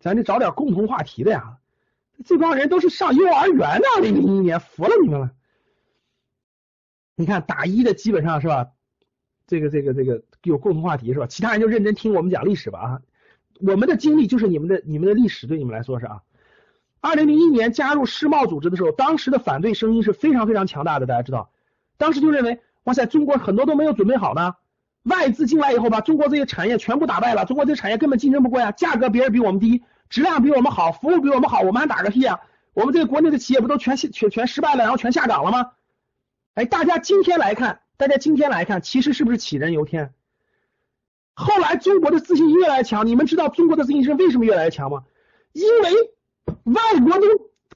Speaker 2: 咱得找点共同话题的呀。这帮人都是上幼儿园的，二零零一年服了你们了。你看打一的基本上是吧？这个这个这个有共同话题是吧？其他人就认真听我们讲历史吧啊。我们的经历就是你们的你们的历史，对你们来说是啊。二零零一年加入世贸组织的时候，当时的反对声音是非常非常强大的，大家知道，当时就认为，哇塞，中国很多都没有准备好呢，外资进来以后把中国这些产业全部打败了，中国这些产业根本竞争不过呀，价格别人比我们低，质量比我们好，服务比我们好，我们还打个屁啊？我们这个国内的企业不都全全全失败了，然后全下岗了吗？哎，大家今天来看，大家今天来看，其实是不是杞人忧天？后来中国的自信越来越强，你们知道中国的自信心为什么越来越强吗？因为。外国都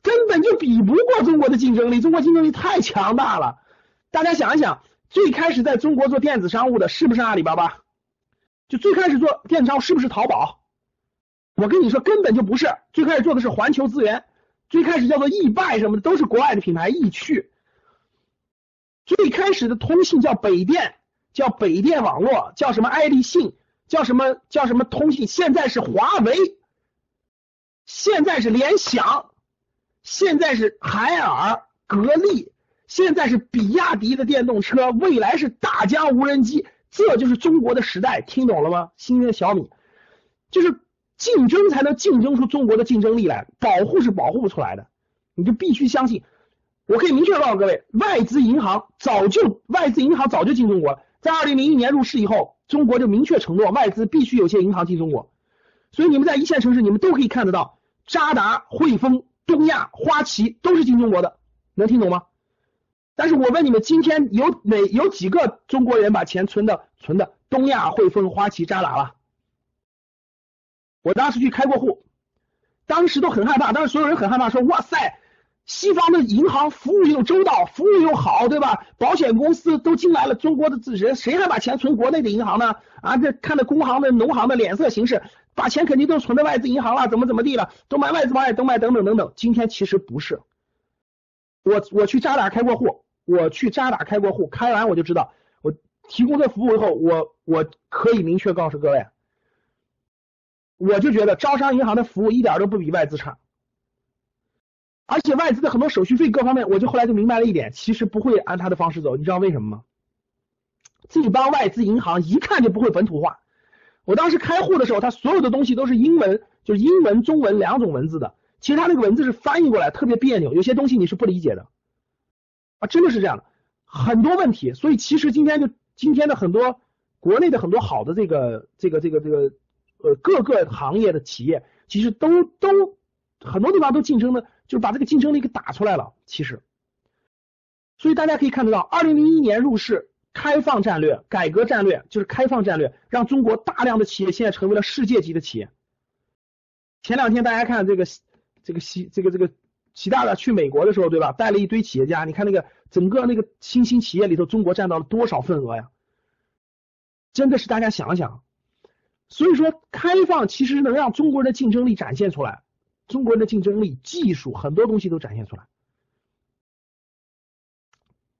Speaker 2: 根本就比不过中国的竞争力，中国竞争力太强大了。大家想一想，最开始在中国做电子商务的是不是阿里巴巴？就最开始做电子商务是不是淘宝？我跟你说，根本就不是。最开始做的是环球资源，最开始叫做易拜什么的，都是国外的品牌。易趣。最开始的通信叫北电，叫北电网络，叫什么爱立信，叫什么叫什么通信，现在是华为。现在是联想，现在是海尔、格力，现在是比亚迪的电动车，未来是大疆无人机，这就是中国的时代，听懂了吗？新的小米，就是竞争才能竞争出中国的竞争力来，保护是保护不出来的，你就必须相信。我可以明确告诉各位，外资银行早就外资银行早就进中国了，在二零零一年入市以后，中国就明确承诺外资必须有些银行进中国，所以你们在一线城市，你们都可以看得到。渣打、汇丰、东亚、花旗都是进中国的，能听懂吗？但是我问你们，今天有哪有几个中国人把钱存的存的东亚、汇丰、花旗、渣打了？我当时去开过户，当时都很害怕，当时所有人很害怕，说哇塞，西方的银行服务又周到，服务又好，对吧？保险公司都进来了，中国的人谁还把钱存国内的银行呢？啊，这看着工行的、农行的脸色行事。把钱肯定都存在外资银行了，怎么怎么地了，都买外资保险，都买等等等等。今天其实不是，我我去渣打开过户，我去渣打开过户，开完我就知道，我提供这服务以后，我我可以明确告诉各位，我就觉得招商银行的服务一点都不比外资差，而且外资的很多手续费各方面，我就后来就明白了一点，其实不会按他的方式走，你知道为什么吗？这帮外资银行一看就不会本土化。我当时开户的时候，他所有的东西都是英文，就是英文、中文两种文字的。其实他那个文字是翻译过来特别别扭，有些东西你是不理解的啊，真的是这样的，很多问题。所以其实今天就今天的很多国内的很多好的这个这个这个这个呃各个行业的企业，其实都都很多地方都竞争的，就是把这个竞争力给打出来了。其实，所以大家可以看得到，二零零一年入市。开放战略、改革战略就是开放战略，让中国大量的企业现在成为了世界级的企业。前两天大家看这个这个习这个这个习大大去美国的时候，对吧？带了一堆企业家，你看那个整个那个新兴企业里头，中国占到了多少份额呀？真的是大家想想。所以说，开放其实能让中国人的竞争力展现出来，中国人的竞争力、技术很多东西都展现出来。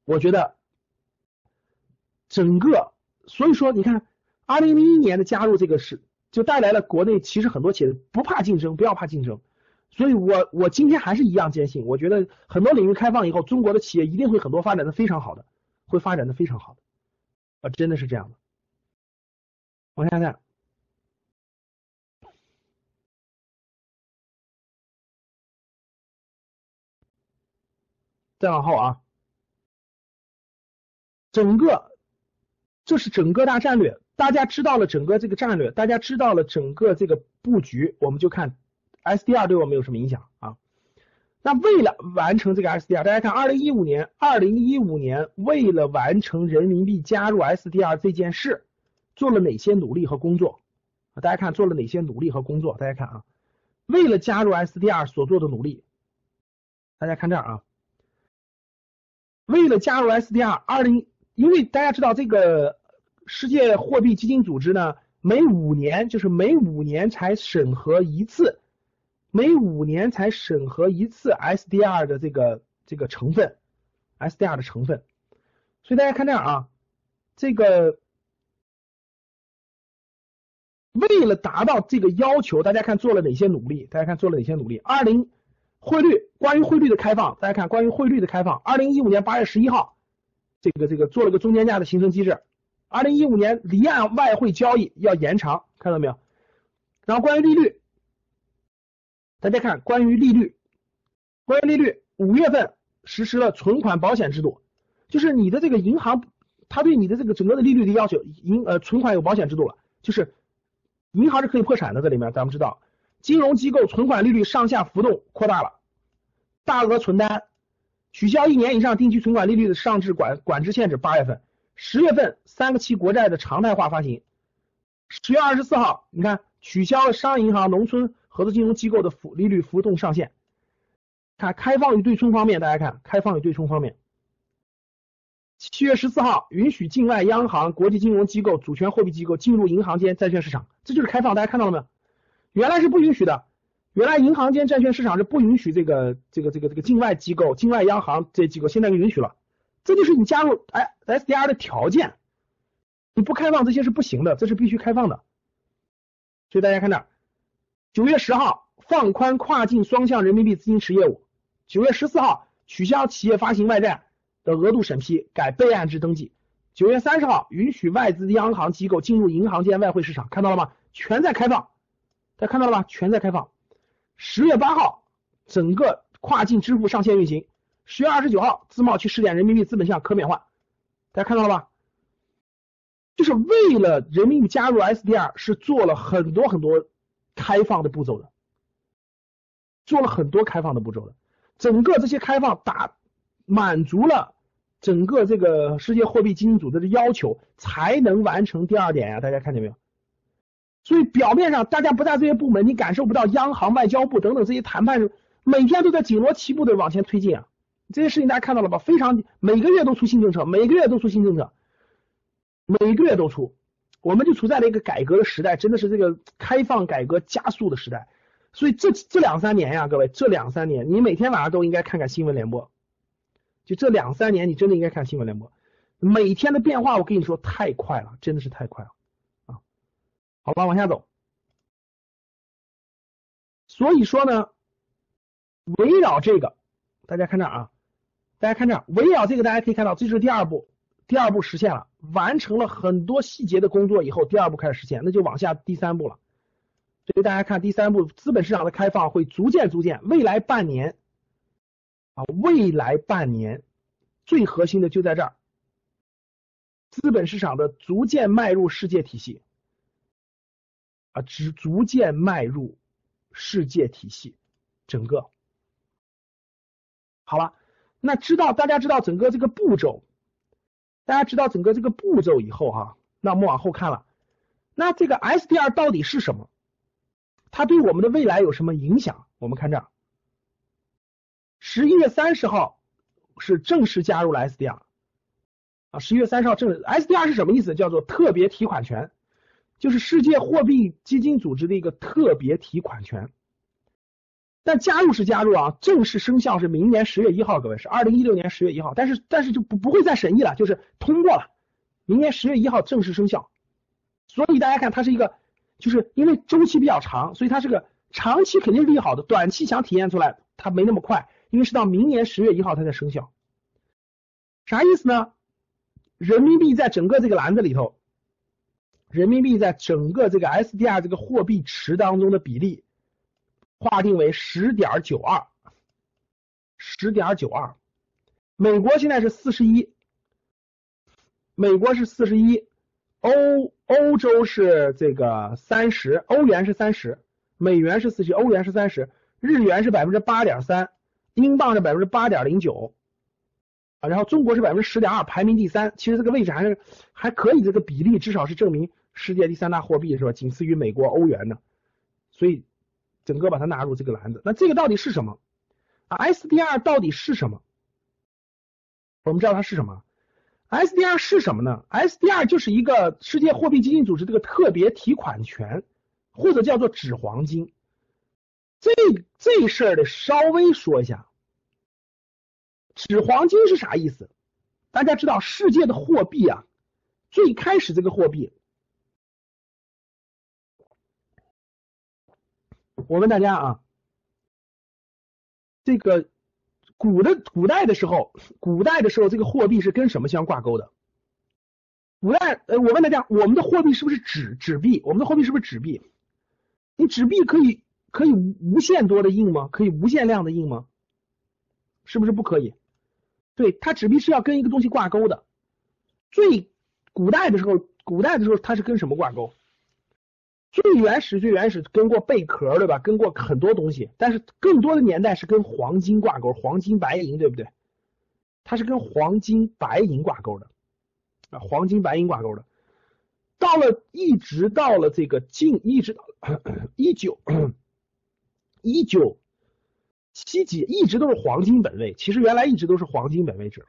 Speaker 2: 我觉得。整个，所以说你看，二零零一年的加入这个是，就带来了国内其实很多企业不怕竞争，不要怕竞争。所以我我今天还是一样坚信，我觉得很多领域开放以后，中国的企业一定会很多发展的非常好的，会发展的非常好的，啊，真的是这样的。往下看，再往后啊，整个。这是整个大战略，大家知道了整个这个战略，大家知道了整个这个布局，我们就看 SDR 对我们有什么影响啊？那为了完成这个 SDR，大家看，二零一五年，二零一五年为了完成人民币加入 SDR 这件事，做了哪些努力和工作？大家看做了哪些努力和工作？大家看啊，为了加入 SDR 所做的努力，大家看这儿啊，为了加入 SDR，二零。因为大家知道这个世界货币基金组织呢，每五年就是每五年才审核一次，每五年才审核一次 SDR 的这个这个成分，SDR 的成分。所以大家看这样啊，这个为了达到这个要求，大家看做了哪些努力？大家看做了哪些努力？二零汇率关于汇率的开放，大家看关于汇率的开放，二零一五年八月十一号。这个这个做了个中间价的形成机制，二零一五年离岸外汇交易要延长，看到没有？然后关于利率，大家看关于利率，关于利率，五月份实施了存款保险制度，就是你的这个银行，它对你的这个整个的利率的要求，银呃存款有保险制度了，就是银行是可以破产的，这里面咱们知道，金融机构存款利率上下浮动扩大了，大额存单取消一年以上定期存款利率的上至管管制限制，八月份、十月份三个期国债的常态化发行，十月二十四号，你看取消了商业银行、农村合作金融机构的浮利率浮动上限。看开放与对冲方面，大家看开放与对冲方面，七月十四号允许境外央行、国际金融机构、主权货币机构进入银行间债券市场，这就是开放。大家看到了没有？原来是不允许的，原来银行间债券市场是不允许这个这个这个这个境外机构、境外央行这机构，现在就允许了。这就是你加入哎 SDR 的条件，你不开放这些是不行的，这是必须开放的。所以大家看这，九月十号放宽跨境双向人民币资金池业务。九月十四号取消企业发行外债的额度审批，改备案制登记。九月三十号允许外资央行机构进入银行间外汇市场，看到了吗？全在开放，大家看到了吧？全在开放。十月八号整个跨境支付上线运行。十月二十九号自贸区试点人民币资本项可免换，大家看到了吧？就是为了人民币加入 SDR 是做了很多很多开放的步骤的，做了很多开放的步骤的。整个这些开放打满足了整个这个世界货币基金组织的要求，才能完成第二点呀，大家看见没有？所以表面上大家不在这些部门，你感受不到央行、外交部等等这些谈判每天都在紧锣密鼓的往前推进啊。这些事情大家看到了吧？非常每个月都出新政策，每个月都出新政策，每个月都出，我们就处在了一个改革的时代，真的是这个开放改革加速的时代。所以这这两三年呀，各位，这两三年你每天晚上都应该看看新闻联播。就这两三年，你真的应该看新闻联播。每天的变化，我跟你说太快了，真的是太快了！好吧，往下走。所以说呢，围绕这个，大家看这啊，大家看这，围绕这个，大家可以看到，这是第二步，第二步实现了，完成了很多细节的工作以后，第二步开始实现，那就往下第三步了。所以大家看第三步，资本市场的开放会逐渐逐渐，未来半年啊，未来半年最核心的就在这儿，资本市场的逐渐迈入世界体系啊，只逐渐迈入世界体系，整个好了，那知道大家知道整个这个步骤，大家知道整个这个步骤以后哈，那我们往后看了，那这个 SDR 到底是什么？它对我们的未来有什么影响？我们看这儿，十一月三十号是正式加入了 SDR 啊。十一月三十号正 SDR 是什么意思？叫做特别提款权，就是世界货币基金组织的一个特别提款权。但加入是加入啊，正式生效是明年十月一号，各位是二零一六年十月一号。但是但是就不不会再审议了，就是通过了，明年十月一号正式生效。所以大家看，它是一个。就是因为周期比较长，所以它是个长期肯定是利好的，短期想体验出来它没那么快，因为是到明年十月一号它才生效。啥意思呢？人民币在整个这个篮子里头，人民币在整个这个 SDR 这个货币池当中的比例划定为十点九二，十点九二。美国现在是四十一，美国是四十一。欧欧洲是这个三十，欧元是三十，美元是四十，欧元是三十，日元是百分之八点三，英镑是百分之八点零九，啊，然后中国是百分之十点二，排名第三。其实这个位置还是还可以，这个比例至少是证明世界第三大货币是吧？仅次于美国欧元的，所以整个把它纳入这个篮子。那这个到底是什么啊？SDR 到底是什么？我们知道它是什么？SDR 是什么呢？SDR 就是一个世界货币基金组织这个特别提款权，或者叫做纸黄金。这这事儿得稍微说一下，纸黄金是啥意思？大家知道世界的货币啊，最开始这个货币，我问大家啊，这个。古的古代的时候，古代的时候，这个货币是跟什么相挂钩的？古代，呃，我问大家，我们的货币是不是纸纸币？我们的货币是不是纸币？你纸币可以可以无限多的印吗？可以无限量的印吗？是不是不可以？对，它纸币是要跟一个东西挂钩的。最古代的时候，古代的时候它是跟什么挂钩？最原始、最原始跟过贝壳，对吧？跟过很多东西，但是更多的年代是跟黄金挂钩，黄金、白银，对不对？它是跟黄金、白银挂钩的啊，黄金、白银挂钩的。到了，一直到了这个近，一直到 一九一九七几，一直都是黄金本位。其实原来一直都是黄金本位制，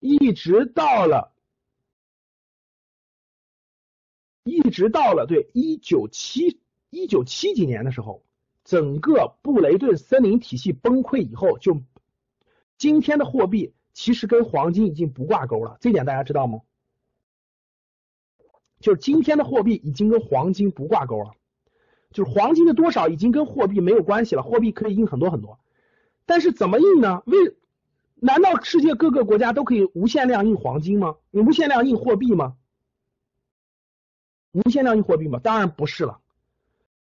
Speaker 2: 一直到了。一直到了对一九七一九七几年的时候，整个布雷顿森林体系崩溃以后，就今天的货币其实跟黄金已经不挂钩了，这点大家知道吗？就是今天的货币已经跟黄金不挂钩了，就是黄金的多少已经跟货币没有关系了，货币可以印很多很多，但是怎么印呢？为难道世界各个国家都可以无限量印黄金吗？你无限量印货币吗？无限量印货币吗？当然不是了。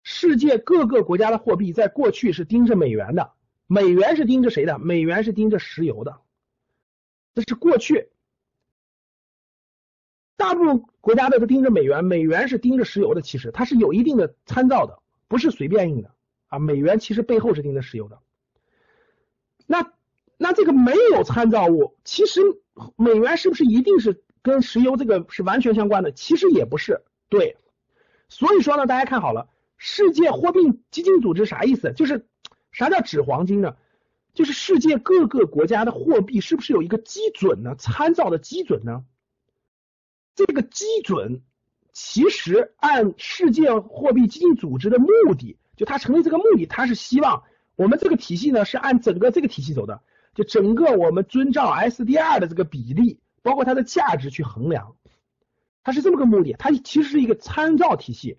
Speaker 2: 世界各个国家的货币在过去是盯着美元的，美元是盯着谁的？美元是盯着石油的。这是过去，大部分国家都是盯着美元，美元是盯着石油的。其实它是有一定的参照的，不是随便印的啊。美元其实背后是盯着石油的。那那这个没有参照物，其实美元是不是一定是跟石油这个是完全相关的？其实也不是。对，所以说呢，大家看好了，世界货币基金组织啥意思？就是啥叫纸黄金呢？就是世界各个国家的货币是不是有一个基准呢？参照的基准呢？这个基准其实按世界货币基金组织的目的，就它成立这个目的，它是希望我们这个体系呢是按整个这个体系走的，就整个我们遵照 SDR 的这个比例，包括它的价值去衡量。它是这么个目的，它其实是一个参照体系，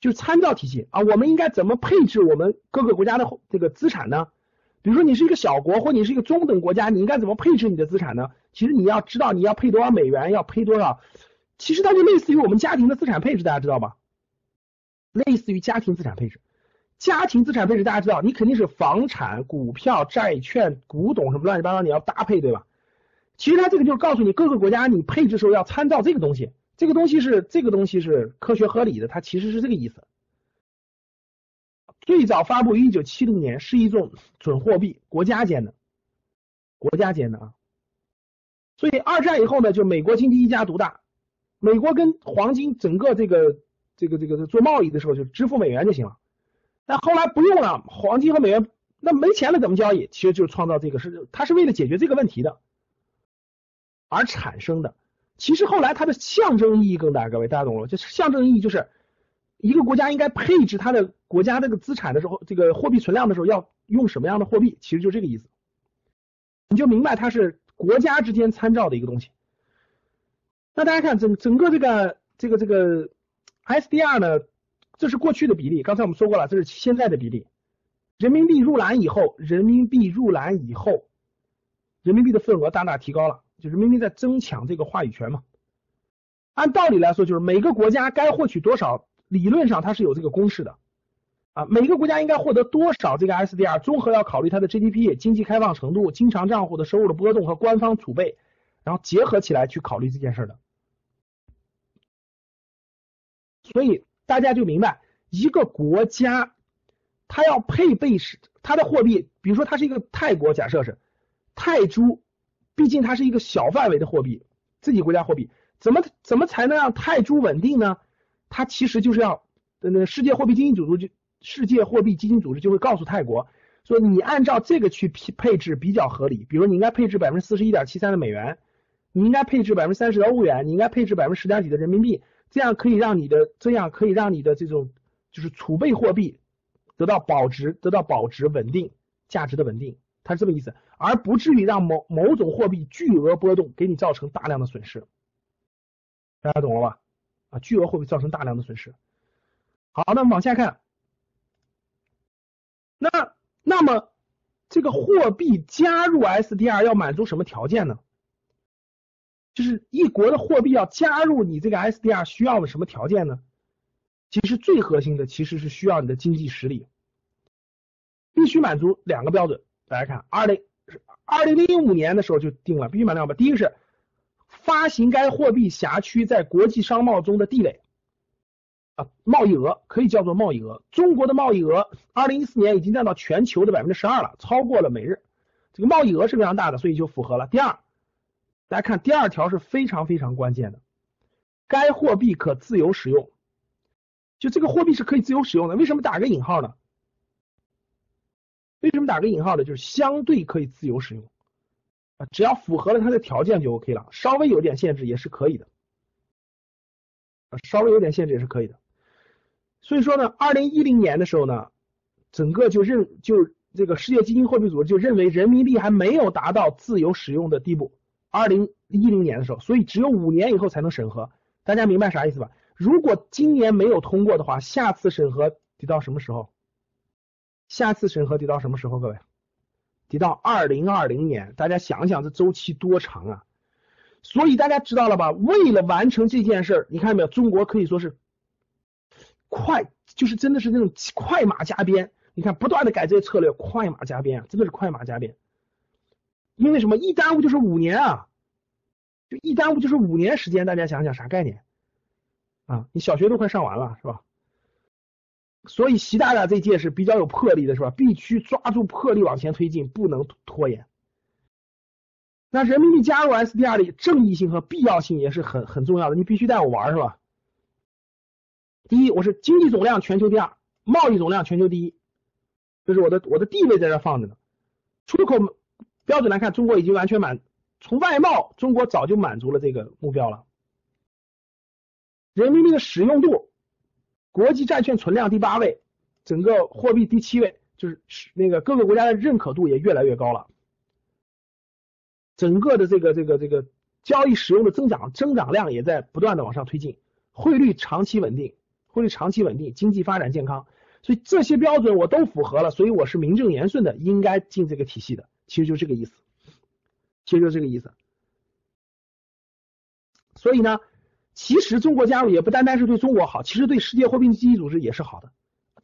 Speaker 2: 就是参照体系啊。我们应该怎么配置我们各个国家的这个资产呢？比如说你是一个小国，或你是一个中等国家，你应该怎么配置你的资产呢？其实你要知道你要配多少美元，要配多少，其实它就类似于我们家庭的资产配置，大家知道吧？类似于家庭资产配置，家庭资产配置大家知道，你肯定是房产、股票、债券、古董什么乱七八糟，你要搭配，对吧？其实它这个就是告诉你，各个国家你配置时候要参照这个东西，这个东西是这个东西是科学合理的，它其实是这个意思。最早发布于一九七零年，是一种准货币，国家间的，国家间的啊。所以二战以后呢，就美国经济一家独大，美国跟黄金整个这个这个这个做贸易的时候就支付美元就行了。那后来不用了，黄金和美元那没钱了怎么交易？其实就是创造这个是，它是为了解决这个问题的。而产生的，其实后来它的象征意义更大，各位大家懂了？就是象征意义就是一个国家应该配置它的国家这个资产的时候，这个货币存量的时候要用什么样的货币，其实就这个意思。你就明白它是国家之间参照的一个东西。那大家看整整个这个这个这个 SDR 呢，这是过去的比例，刚才我们说过了，这是现在的比例。人民币入篮以后，人民币入篮以后，人民币的份额大大提高了。就是明明在争抢这个话语权嘛。按道理来说，就是每个国家该获取多少，理论上它是有这个公式的啊。每个国家应该获得多少这个 SDR，综合要考虑它的 GDP、经济开放程度、经常账户的收入的波动和官方储备，然后结合起来去考虑这件事的。所以大家就明白，一个国家它要配备是它的货币，比如说它是一个泰国，假设是泰铢。毕竟它是一个小范围的货币，自己国家货币，怎么怎么才能让泰铢稳定呢？它其实就是要，那世界货币基金组织就世界货币基金组织就会告诉泰国说，你按照这个去配配置比较合理。比如你应该配置百分之四十一点七三的美元，你应该配置百分之三十的欧元，你应该配置百分之十点几的人民币，这样可以让你的这样可以让你的这种就是储备货币得到保值，得到保值稳定价值的稳定。它是这个意思，而不至于让某某种货币巨额波动给你造成大量的损失，大家懂了吧？啊，巨额货币造成大量的损失。好，那往下看，那么这个货币加入 SDR 要满足什么条件呢？就是一国的货币要加入你这个 SDR 需要的什么条件呢？其实最核心的其实是需要你的经济实力，必须满足两个标准。大家看，二零二零零五年的时候就定了，必须满足两个。第一个是发行该货币辖区在国际商贸中的地位啊，贸易额可以叫做贸易额。中国的贸易额二零一四年已经占到全球的百分之十二了，超过了每日。这个贸易额是非常大的，所以就符合了。第二，大家看第二条是非常非常关键的，该货币可自由使用。就这个货币是可以自由使用的，为什么打个引号呢？为什么打个引号呢？就是相对可以自由使用啊，只要符合了它的条件就 OK 了，稍微有点限制也是可以的，稍微有点限制也是可以的。所以说呢，二零一零年的时候呢，整个就认就这个世界基金货币组织就认为人民币还没有达到自由使用的地步。二零一零年的时候，所以只有五年以后才能审核，大家明白啥意思吧？如果今年没有通过的话，下次审核得到什么时候？下次审核得到什么时候？各位，得到二零二零年。大家想想这周期多长啊！所以大家知道了吧？为了完成这件事儿，你看到没有？中国可以说是快，就是真的是那种快马加鞭。你看，不断的改这些策略，快马加鞭啊，真的是快马加鞭。因为什么？一耽误就是五年啊！就一耽误就是五年时间，大家想想啥概念？啊，你小学都快上完了是吧？所以习大大这届是比较有魄力的是吧？必须抓住魄力往前推进，不能拖延。那人民币加入 SDR 的正义性和必要性也是很很重要的，你必须带我玩是吧？第一，我是经济总量全球第二，贸易总量全球第一，这是我的我的地位在这放着呢。出口标准来看，中国已经完全满，从外贸中国早就满足了这个目标了。人民币的使用度，国际债券存量第八位，整个货币第七位，就是那个各个国家的认可度也越来越高了。整个的这个这个这个交易使用的增长增长量也在不断的往上推进，汇率长期稳定，汇率长期稳定，经济发展健康，所以这些标准我都符合了，所以我是名正言顺的应该进这个体系的，其实就这个意思，其实就这个意思。所以呢。其实中国加入也不单单是对中国好，其实对世界货币基金组织也是好的。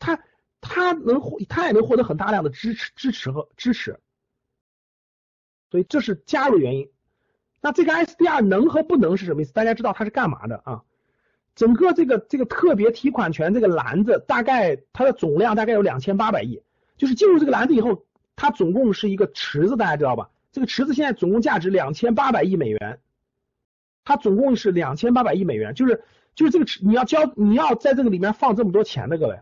Speaker 2: 他他能获他也能获得很大量的支持支持和支持，所以这是加入原因。那这个 SDR 能和不能是什么意思？大家知道它是干嘛的啊？整个这个这个特别提款权这个篮子，大概它的总量大概有两千八百亿。就是进入这个篮子以后，它总共是一个池子，大家知道吧？这个池子现在总共价值两千八百亿美元。它总共是两千八百亿美元，就是就是这个池你要交你要在这个里面放这么多钱的各位，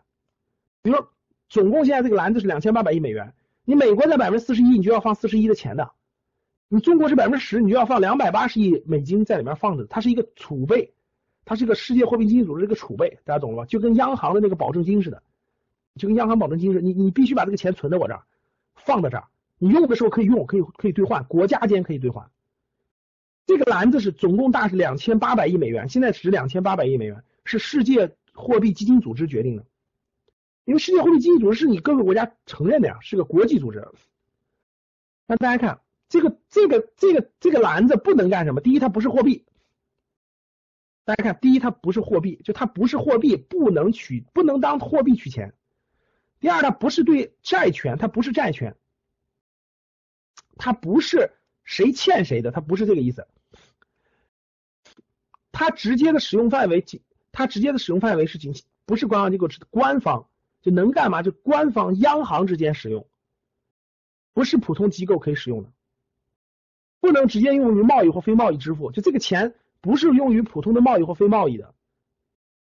Speaker 2: 比如说总共现在这个篮子是两千八百亿美元，你美国在百分之四十一，你就要放四十一的钱的，你中国是百分之十，你就要放两百八十亿美金在里面放着，它是一个储备，它是个世界货币基金组织一个储备，大家懂了吧？就跟央行的那个保证金似的，就跟央行保证金似的，你你必须把这个钱存在我这儿，放在这儿，你用的时候可以用，可以可以兑换，国家间可以兑换。这个篮子是总共大是两千八百亿美元，现在值两千八百亿美元，是世界货币基金组织决定的。因为世界货币基金组织是你各个国家承认的呀，是个国际组织。那大家看这个这个这个这个篮子不能干什么？第一，它不是货币。大家看，第一，它不是货币，就它不是货币，不能取，不能当货币取钱。第二，它不是对债权，它不是债权，它不是。谁欠谁的？它不是这个意思，它直接的使用范围仅，它直接的使用范围是仅不是官方机构，是官方就能干嘛？就官方央行之间使用，不是普通机构可以使用的，不能直接用于贸易或非贸易支付。就这个钱不是用于普通的贸易或非贸易的，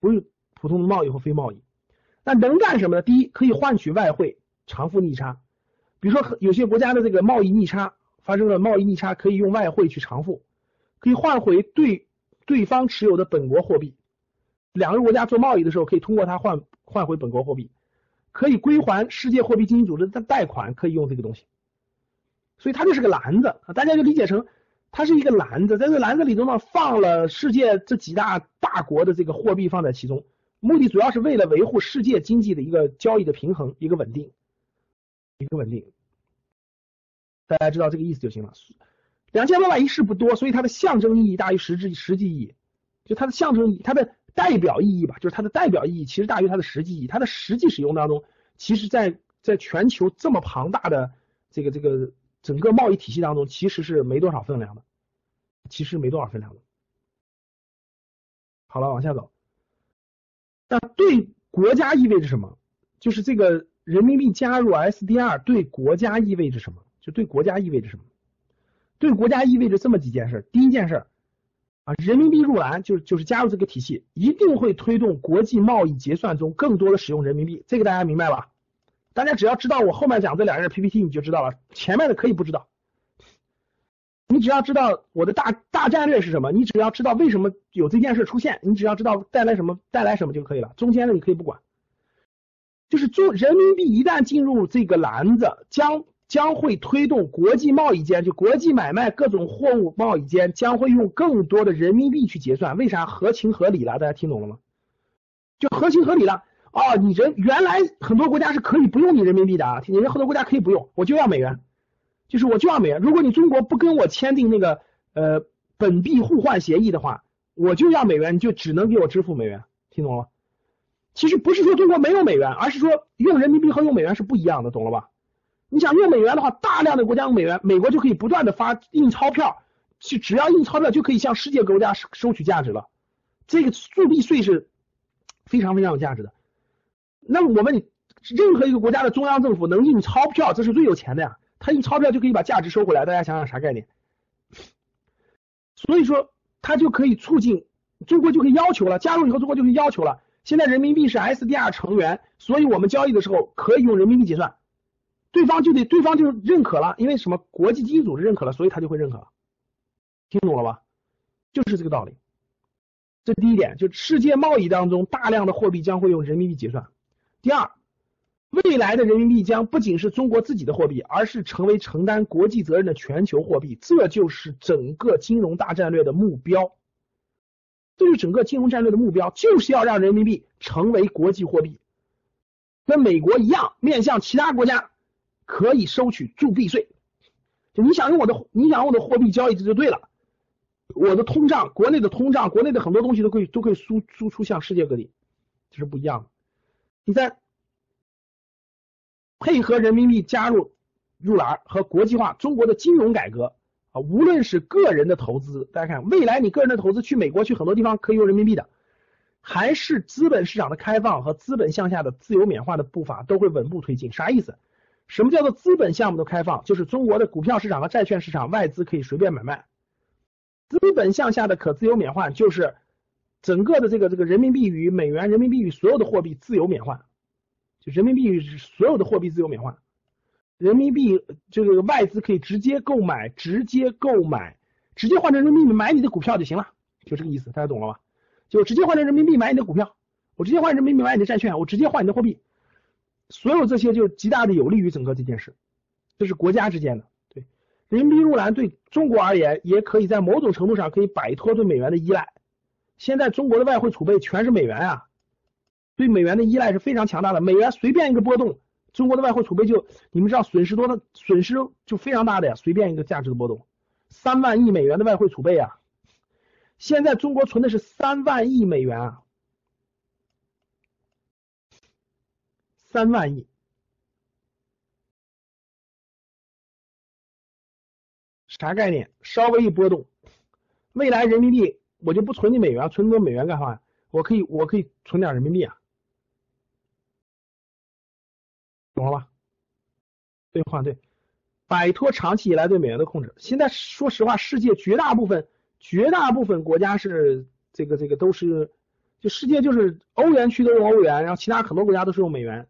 Speaker 2: 不是普通的贸易或非贸易。那能干什么呢？第一，可以换取外汇偿付逆差，比如说有些国家的这个贸易逆差。发生了贸易逆差，可以用外汇去偿付，可以换回对对方持有的本国货币。两个国家做贸易的时候，可以通过它换换回本国货币，可以归还世界货币基金组织的贷款，可以用这个东西。所以它就是个篮子，大家就理解成它是一个篮子，在这篮子里头呢，放了世界这几大大国的这个货币放在其中，目的主要是为了维护世界经济的一个交易的平衡，一个稳定，一个稳定。大家知道这个意思就行了。两千八百亿是不多，所以它的象征意义大于实质实际意义。就它的象征意，它的代表意义吧，就是它的代表意义其实大于它的实际意义。它的实际使用当中，其实在在全球这么庞大的这个这个整个贸易体系当中其实是没多少分量的，其实没多少分量的。好了，往下走。那对国家意味着什么？就是这个人民币加入 SDR 对国家意味着什么？就对国家意味着什么？对国家意味着这么几件事。第一件事啊，人民币入篮就是就是加入这个体系，一定会推动国际贸易结算中更多的使用人民币。这个大家明白吧？大家只要知道我后面讲这两页 PPT，你就知道了。前面的可以不知道，你只要知道我的大大战略是什么，你只要知道为什么有这件事出现，你只要知道带来什么带来什么就可以了。中间的你可以不管。就是中人民币一旦进入这个篮子，将将会推动国际贸易间就国际买卖各种货物贸易间将会用更多的人民币去结算。为啥合情合理了？大家听懂了吗？就合情合理了。哦，你人原来很多国家是可以不用你人民币的啊，你人很多国家可以不用，我就要美元，就是我就要美元。如果你中国不跟我签订那个呃本币互换协议的话，我就要美元，你就只能给我支付美元，听懂了吗？其实不是说中国没有美元，而是说用人民币和用美元是不一样的，懂了吧？你想用美元的话，大量的国家用美元，美国就可以不断的发印钞票，去只要印钞票就可以向世界国家收收取价值了，这个铸币税是非常非常有价值的。那我问你，任何一个国家的中央政府能印钞票，这是最有钱的呀。他印钞票就可以把价值收回来，大家想想啥概念？所以说，他就可以促进中国就可以要求了，加入以后中国就可以要求了。现在人民币是 SDR 成员，所以我们交易的时候可以用人民币结算，对方就得对方就认可了，因为什么？国际基金组织认可了，所以他就会认可了。听懂了吧？就是这个道理。这第一点，就世界贸易当中大量的货币将会用人民币结算。第二，未来的人民币将不仅是中国自己的货币，而是成为承担国际责任的全球货币。这就是整个金融大战略的目标。这是整个金融战略的目标，就是要让人民币成为国际货币。跟美国一样，面向其他国家可以收取铸币税。就你想用我的，你想用我的货币交易，这就对了。我的通胀，国内的通胀，国内的很多东西都可以都可以输输出向世界各地，这是不一样的。第三，配合人民币加入入篮和国际化，中国的金融改革啊，无论是个人的投资，大家看未来你个人的投资去美国去很多地方可以用人民币的，还是资本市场的开放和资本向下的自由免化的步伐都会稳步推进。啥意思？什么叫做资本项目的开放？就是中国的股票市场和债券市场外资可以随便买卖。资本向下的可自由免换就是。整个的这个这个人民币与美元、人民币与所有的货币自由免换，就人民币与所有的货币自由免换，人民币这个外资可以直接购买、直接购买、直接换成人民币买你的股票就行了，就这个意思，大家懂了吧？就直接换成人民币买你的股票，我直接换人民币买你的债券，我直接换你的货币，所有这些就极大的有利于整个这件事，这是国家之间的。对，人民币入篮对中国而言，也可以在某种程度上可以摆脱对美元的依赖。现在中国的外汇储备全是美元啊，对美元的依赖是非常强大的。美元随便一个波动，中国的外汇储备就你们知道损失多的损失就非常大的呀。随便一个价值的波动，三万亿美元的外汇储备啊，现在中国存的是三万亿美元啊，三万亿，啥概念？稍微一波动，未来人民币。我就不存你美元，存那美元干啥呀？我可以，我可以存点人民币啊，懂了吧？兑换对，摆脱长期以来对美元的控制。现在说实话，世界绝大部分、绝大部分国家是这个、这个都是，就世界就是欧元区都用欧元，然后其他很多国家都是用美元。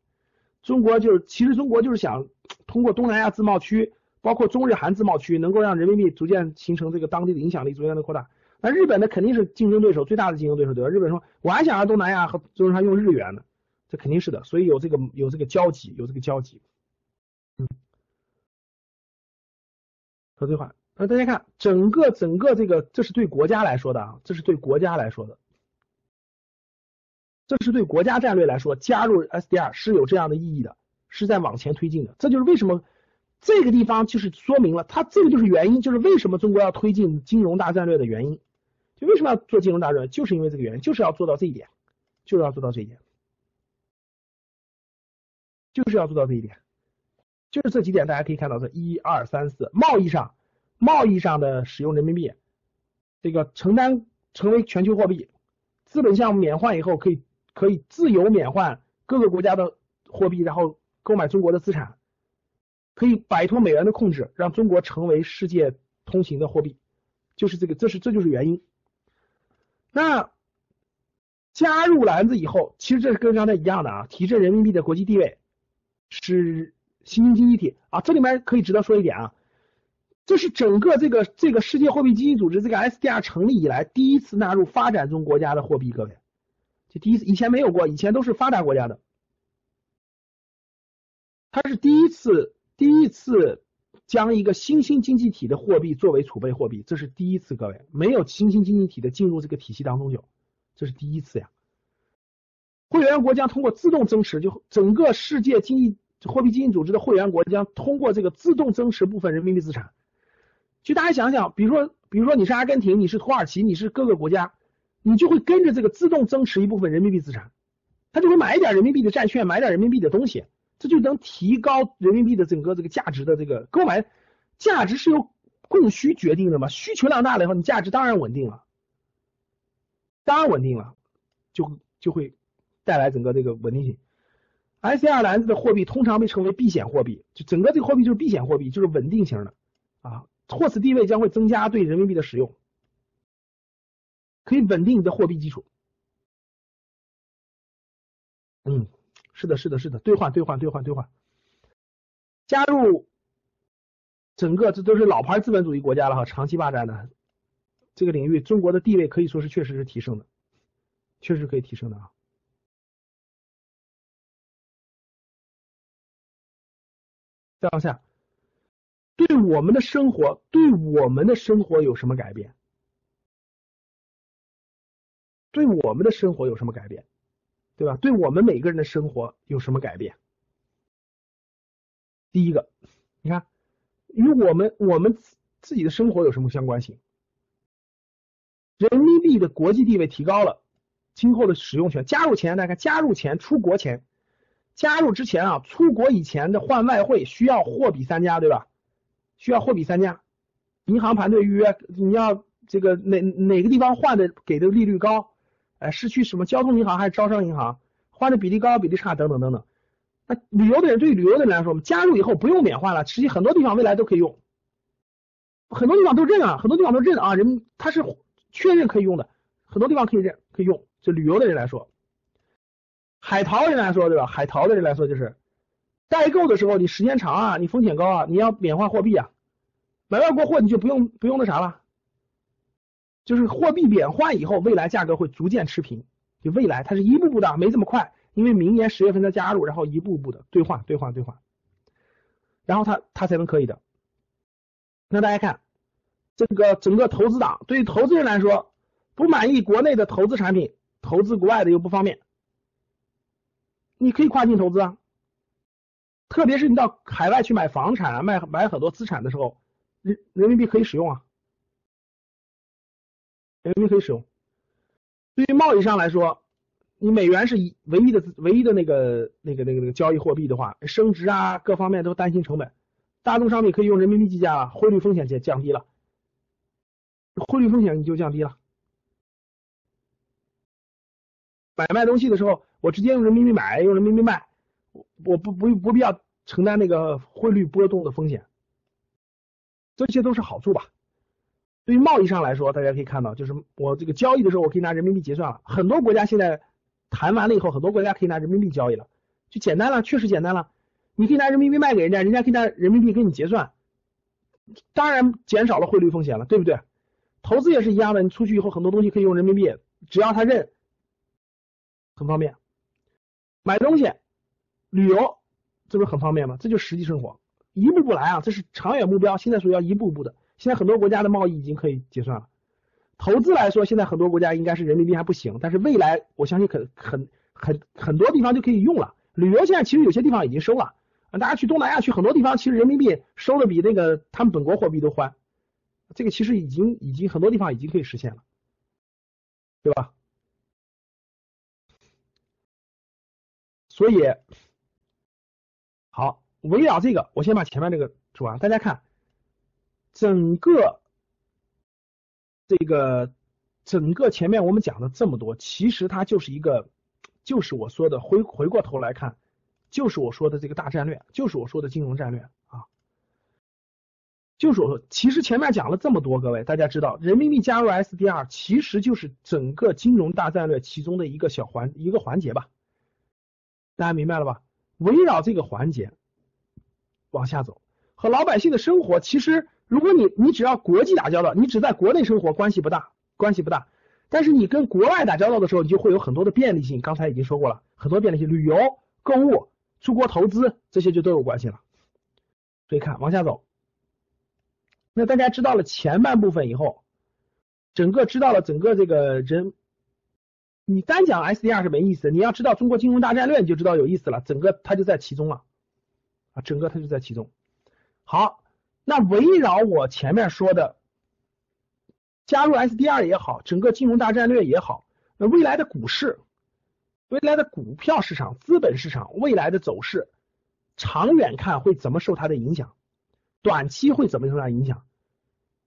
Speaker 2: 中国就是，其实中国就是想通过东南亚自贸区，包括中日韩自贸区，能够让人民币逐渐形成这个当地的影响力，逐渐的扩大。那日本呢，肯定是竞争对手最大的竞争对手，对吧？日本说，我还想让东南亚和中日韩用日元呢，这肯定是的，所以有这个有这个交集，有这个交集。嗯，说这话，那大家看，整个整个这个，这是对国家来说的啊，这是对国家来说的，这是对国家战略来说，加入 SDR 是有这样的意义的，是在往前推进的，这就是为什么。这个地方就是说明了，它这个就是原因，就是为什么中国要推进金融大战略的原因，为什么要做金融大战略，就是因为这个原因，就是要做到这一点，就是要做到这一点，就是要做到这一点。就是这几点，大家可以看到，这一二三四，贸易上，贸易上的使用人民币，这个承担成为全球货币，资本项目免换以后，可以可以自由免换各个国家的货币，然后购买中国的资产，可以摆脱美元的控制，让中国成为世界通行的货币，就是这个，这是这就是原因。那加入篮子以后，其实这是跟刚才一样的啊，提振人民币的国际地位，是新兴经济体啊。这里面可以值得说一点啊，这是整个这个这个世界货币基金组织这个 SDR 成立以来第一次纳入发展中国家的货币，各位，就第一次，以前没有过，以前都是发达国家的，它是第一次第一次将一个新兴经济体的货币作为储备货币，这是第一次，各位，没有新兴经济体的进入这个体系当中有。这是第一次呀，会员国将通过自动增持，就整个世界经济货币基金组织的会员国将通过这个自动增持部分人民币资产。就大家想想，比如说，比如说你是阿根廷，你是土耳其，你是各个国家，你就会跟着这个自动增持一部分人民币资产，他就会买一点人民币的债券，买点人民币的东西，这就能提高人民币的整个这个价值的这个购买价值是由供需决定的嘛？需求量大了以后，你价值当然稳定了。当然稳定了，就就会带来整个这个稳定性。S R 篮子的货币通常被称为避险货币，就整个这个货币就是避险货币，就是稳定型的啊。货此地位将会增加对人民币的使用，可以稳定你的货币基础。嗯，是的，是的，是的，兑换，兑换，兑换，兑换。加入整个这都是老牌资本主义国家了哈，长期霸占的。这个领域，中国的地位可以说是确实是提升的，确实可以提升的啊。再往下，对我们的生活，对我们的生活有什么改变？对我们的生活有什么改变？对吧？对我们每个人的生活有什么改变？第一个，你看，与我们我们自己的生活有什么相关性？人民币的国际地位提高了，今后的使用权，加入前大家加入前出国前，加入之前啊，出国以前的换外汇需要货比三家，对吧？需要货比三家，银行排队预约，你要这个哪哪个地方换的给的利率高？哎，是去什么交通银行还是招商银行？换的比例高比例差等等等等。那旅游的人对旅游的人来说，加入以后不用免换了，实际很多地方未来都可以用，很多地方都认啊，很多地方都认啊，人他是。确认可以用的，很多地方可以认可以用。就旅游的人来说，海淘的人来说，对吧？海淘的人来说，就是代购的时候，你时间长啊，你风险高啊，你要免换货币啊。买外国货你就不用不用那啥了，就是货币贬换以后，未来价格会逐渐持平。就未来它是一步步的，没这么快，因为明年十月份再加入，然后一步步的兑换兑换兑换，然后它它才能可以的。那大家看。这个整个投资党对于投资人来说，不满意国内的投资产品，投资国外的又不方便。你可以跨境投资啊，特别是你到海外去买房产、啊，卖买很多资产的时候，人人民币可以使用啊，人民币可以使用。对于贸易上来说，你美元是唯一的唯一的那个那个那个那个交易货币的话，升值啊各方面都担心成本，大宗商品可以用人民币计价了，汇率风险降降低了。汇率风险你就降低了，买卖东西的时候，我直接用人民币买，用人民币卖，我不不不必要承担那个汇率波动的风险，这些都是好处吧。对于贸易上来说，大家可以看到，就是我这个交易的时候，我可以拿人民币结算了。很多国家现在谈完了以后，很多国家可以拿人民币交易了，就简单了，确实简单了。你可以拿人民币卖给人家，人家可以拿人民币跟你结算，当然减少了汇率风险了，对不对？投资也是一样的，你出去以后很多东西可以用人民币，只要他认，很方便。买东西、旅游，这不是很方便吗？这就实际生活，一步步来啊，这是长远目标。现在说要一步步的，现在很多国家的贸易已经可以结算了。投资来说，现在很多国家应该是人民币还不行，但是未来我相信很很很很多地方就可以用了。旅游现在其实有些地方已经收了，大家去东南亚去很多地方，其实人民币收的比那个他们本国货币都欢。这个其实已经已经很多地方已经可以实现了，对吧？所以好，围绕这个，我先把前面这个说完。大家看，整个这个整个前面我们讲的这么多，其实它就是一个，就是我说的回回过头来看，就是我说的这个大战略，就是我说的金融战略啊。就是我说，其实前面讲了这么多，各位大家知道，人民币加入 SDR 其实就是整个金融大战略其中的一个小环一个环节吧。大家明白了吧？围绕这个环节往下走，和老百姓的生活，其实如果你你只要国际打交道，你只在国内生活关系不大，关系不大。但是你跟国外打交道的时候，你就会有很多的便利性。刚才已经说过了，很多便利性，旅游、购物、出国投资这些就都有关系了。所以看往下走。那大家知道了前半部分以后，整个知道了整个这个人，你单讲 SDR 是没意思，你要知道中国金融大战略，你就知道有意思了。整个它就在其中了，啊，整个它就在其中。好，那围绕我前面说的，加入 SDR 也好，整个金融大战略也好，那未来的股市、未来的股票市场、资本市场未来的走势，长远看会怎么受它的影响？短期会怎么受它影响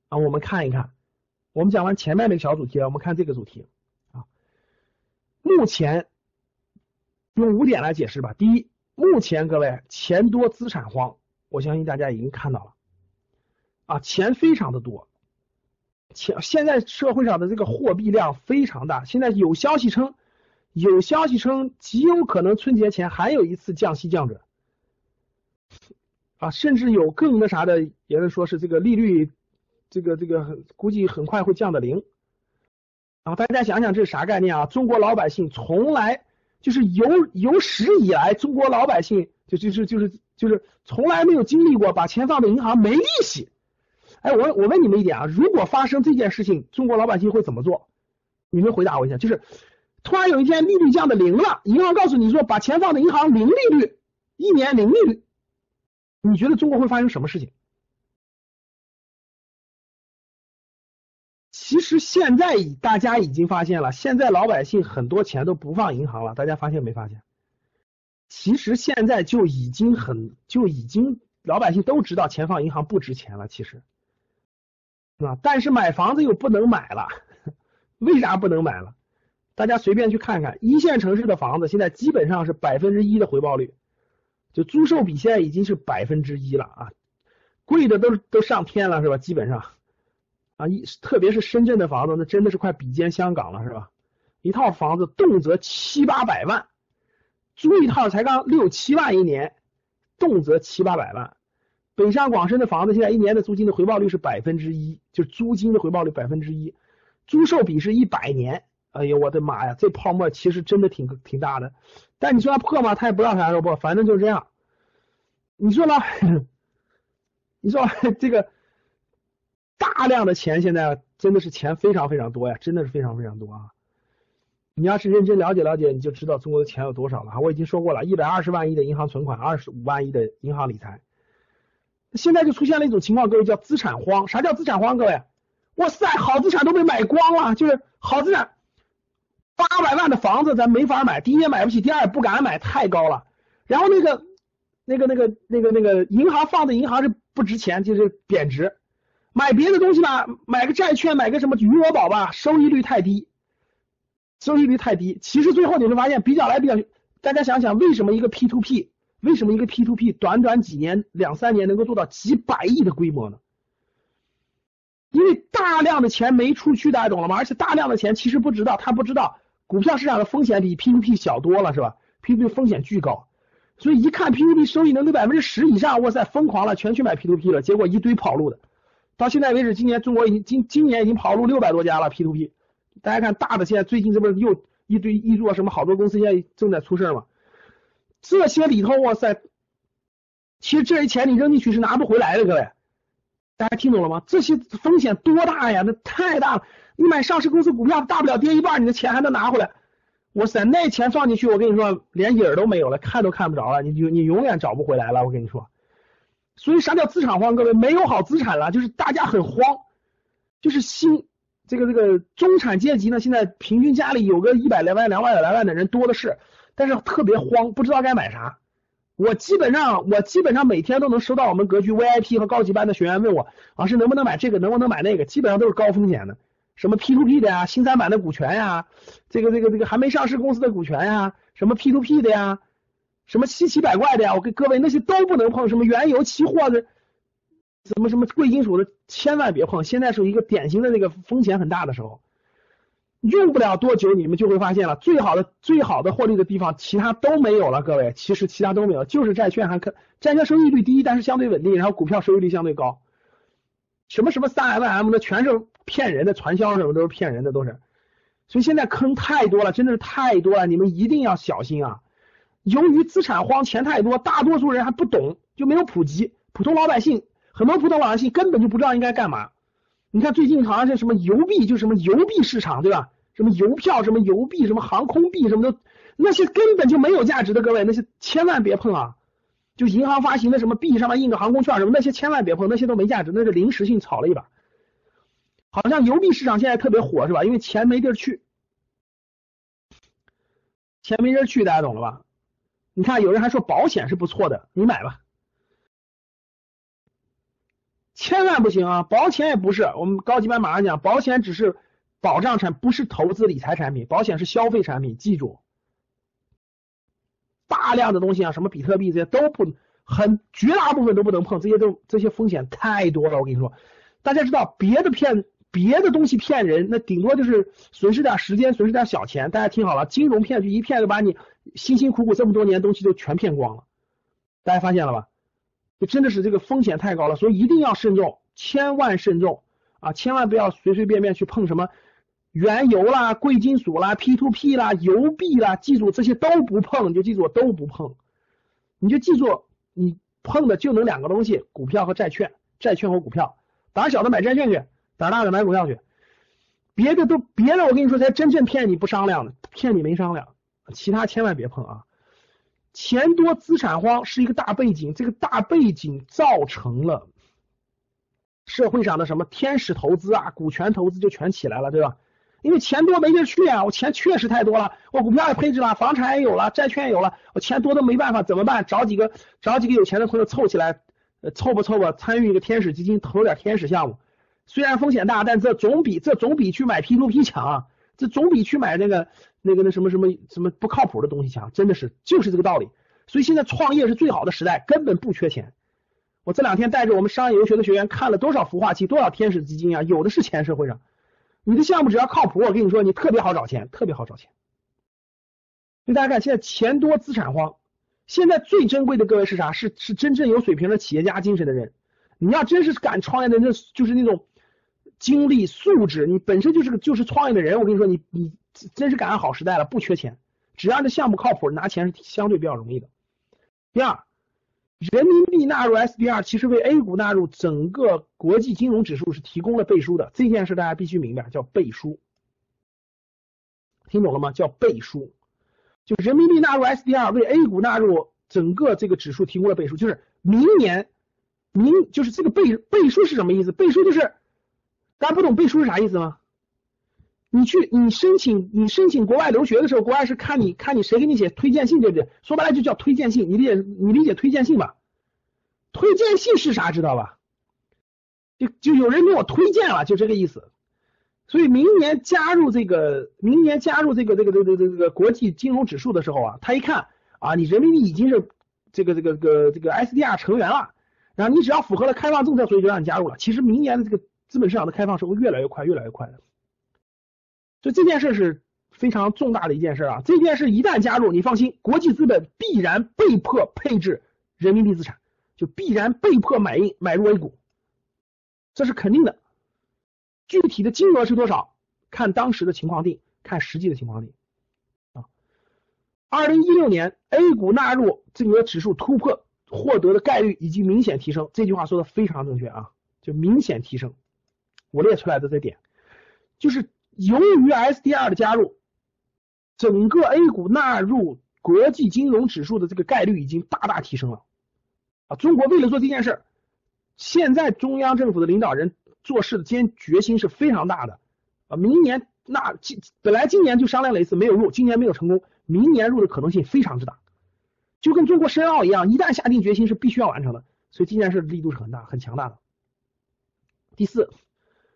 Speaker 2: 啊？我们看一看，我们讲完前面那个小主题，我们看这个主题啊。目前用五点来解释吧。第一，目前各位钱多资产荒，我相信大家已经看到了啊，钱非常的多，钱现在社会上的这个货币量非常大。现在有消息称，有消息称极有可能春节前还有一次降息降准。啊，甚至有更那啥的也是，说是这个利率，这个这个估计很快会降到零。啊，大家想想这是啥概念啊？中国老百姓从来就是有有史以来，中国老百姓就就是就是就是从来没有经历过把钱放在银行没利息。哎，我我问你们一点啊，如果发生这件事情，中国老百姓会怎么做？你们回答我一下，就是突然有一天利率降到零了，银行告诉你说把钱放在银行零利率，一年零利率。你觉得中国会发生什么事情？其实现在大家已经发现了，现在老百姓很多钱都不放银行了，大家发现没发现？其实现在就已经很就已经老百姓都知道钱放银行不值钱了，其实，啊，但是买房子又不能买了，为啥不能买了？大家随便去看看，一线城市的房子现在基本上是百分之一的回报率。就租售比现在已经是百分之一了啊，贵的都都上天了是吧？基本上啊，一特别是深圳的房子，那真的是快比肩香港了是吧？一套房子动辄七八百万，租一套才刚六七万一年，动辄七八百万。北上广深的房子现在一年的租金的回报率是百分之一，就租金的回报率百分之一，租售比是一百年。哎呦我的妈呀，这泡沫其实真的挺挺大的。但你说它破吗？它也不知道啥时候破，反正就是这样。你说呢？你说这个大量的钱现在真的是钱非常非常多呀，真的是非常非常多啊！你要是认真了解了解，你就知道中国的钱有多少了哈。我已经说过了，一百二十万亿的银行存款，二十五万亿的银行理财，现在就出现了一种情况，各位叫资产荒。啥叫资产荒？各位，哇塞，好资产都被买光了，就是好资产。八百万的房子咱没法买，第一也买不起，第二也不敢买，太高了。然后那个、那个、那个、那个、那个银行放的银行是不值钱，就是贬值。买别的东西吧，买个债券，买个什么余额宝吧，收益率太低，收益率太低。其实最后你会发现，比较来比较，大家想想，为什么一个 P to P，为什么一个 P to P 短短几年、两三年能够做到几百亿的规模呢？因为大量的钱没出去，大家懂了吗？而且大量的钱其实不知道，他不知道。股票市场的风险比 P to P 小多了，是吧？P to P 风险巨高，所以一看 P to P 收益能有百分之十以上，哇塞，疯狂了，全去买 P to P 了。结果一堆跑路的，到现在为止，今年中国已经今今年已经跑路六百多家了 P to P。大家看大的，现在最近这不是又一堆一做什么，好多公司现在正在出事吗？这些里头，哇塞，其实这些钱你扔进去是拿不回来的，各位，大家听懂了吗？这些风险多大呀？那太大了。你买上市公司股票，大不了跌一半，你的钱还能拿回来。哇塞，那钱放进去，我跟你说，连影儿都没有了，看都看不着了，你就你永远找不回来了。我跟你说，所以啥叫资产荒？各位，没有好资产了，就是大家很慌，就是新这个这个中产阶级呢，现在平均家里有个一百来万、两百来万的人多的是，但是特别慌，不知道该买啥。我基本上我基本上每天都能收到我们格局 VIP 和高级班的学员问我，老师能不能买这个，能不能买那个，基本上都是高风险的，什么 P to P 的呀，新三板的股权呀，这个这个这个还没上市公司的股权呀，什么 P to P 的呀，什么稀奇百怪的呀，我给各位那些都不能碰，什么原油期货的，什么什么贵金属的，千万别碰，现在是一个典型的那个风险很大的时候。用不了多久，你们就会发现了，最好的最好的获利的地方，其他都没有了。各位，其实其他都没有，就是债券还可，债券收益率低，但是相对稳定，然后股票收益率相对高。什么什么三 M M 的，全是骗人的，传销什么都是骗人的，都是。所以现在坑太多了，真的是太多了，你们一定要小心啊！由于资产荒，钱太多，大多数人还不懂，就没有普及，普通老百姓很多普通老百姓根本就不知道应该干嘛。你看最近好像是什么邮币，就什么邮币市场，对吧？什么邮票、什么邮币、什么航空币，什么的，那些根本就没有价值的，各位，那些千万别碰啊！就银行发行的什么币上面印个航空券什么，那些千万别碰，那些都没价值，那是临时性炒了一把。好像邮币市场现在特别火，是吧？因为钱没地儿去，钱没地儿去，大家懂了吧？你看有人还说保险是不错的，你买吧，千万不行啊！保险也不是，我们高级班马上讲，保险只是。保障产不是投资理财产品，保险是消费产品。记住，大量的东西啊，什么比特币这些都不很，绝大部分都不能碰，这些都这些风险太多了。我跟你说，大家知道别的骗别的东西骗人，那顶多就是损失点时间，损失点小钱。大家听好了，金融骗局一骗就把你辛辛苦苦这么多年东西都全骗光了。大家发现了吧？就真的是这个风险太高了，所以一定要慎重，千万慎重啊！千万不要随随便便去碰什么。原油啦、贵金属啦、P to P 啦、邮币啦，记住这些都不碰，你就记住都不碰，你就记住你碰的就能两个东西，股票和债券，债券和股票，胆小的买债券去，胆大的买股票去，别的都别的我跟你说才真正骗你不商量的，骗你没商量，其他千万别碰啊！钱多资产荒是一个大背景，这个大背景造成了社会上的什么天使投资啊、股权投资就全起来了，对吧？因为钱多没地儿去啊，我钱确实太多了，我股票也配置了，房产也有了，债券也有了，我钱多都没办法，怎么办？找几个找几个有钱的朋友凑起来，呃，凑吧凑吧，参与一个天使基金，投点天使项目，虽然风险大，但这总比这总比去买 P to P 强啊，这总比去买那个那个那什么什么什么不靠谱的东西强，真的是就是这个道理。所以现在创业是最好的时代，根本不缺钱。我这两天带着我们商业游学的学员看了多少孵化器，多少天使基金啊，有的是钱，社会上。你的项目只要靠谱，我跟你说，你特别好找钱，特别好找钱。所以大家看，现在钱多资产荒，现在最珍贵的各位是啥？是是真正有水平的企业家精神的人。你要真是敢创业的，那就是那种精力素质，你本身就是个就是创业的人。我跟你说，你你真是赶上好时代了，不缺钱，只要这项目靠谱，拿钱是相对比较容易的。第二。人民币纳入 SDR，其实为 A 股纳入整个国际金融指数是提供了背书的。这件事大家必须明白，叫背书。听懂了吗？叫背书。就人民币纳入 SDR，为 A 股纳入整个这个指数提供了背书。就是明年，明就是这个背背书是什么意思？背书就是，大家不懂背书是啥意思吗？你去你申请你申请国外留学的时候，国外是看你看你谁给你写推荐信，对不对？说白了就叫推荐信，你理解你理解推荐信吧？推荐信是啥知道吧？就就有人给我推荐了，就这个意思。所以明年加入这个明年加入这个这个这个这个这个国际金融指数的时候啊，他一看啊，你人民币已经是这个这个个这个 SDR 成员了，然后你只要符合了开放政策，所以就让你加入了。其实明年的这个资本市场的开放是会越来越快，越来越快的。所以这件事是非常重大的一件事啊！这件事一旦加入，你放心，国际资本必然被迫配置人民币资产，就必然被迫买入买入 A 股，这是肯定的。具体的金额是多少，看当时的情况定，看实际的情况定啊。二零一六年 A 股纳入这个指数突破获得的概率已经明显提升，这句话说的非常正确啊，就明显提升。我列出来的这点就是。由于 SDR 的加入，整个 A 股纳入国际金融指数的这个概率已经大大提升了啊！中国为了做这件事，现在中央政府的领导人做事的坚决心是非常大的啊！明年那今本来今年就商量了一次没有入，今年没有成功，明年入的可能性非常之大。就跟中国申奥一样，一旦下定决心是必须要完成的，所以这件事力度是很大、很强大的。第四，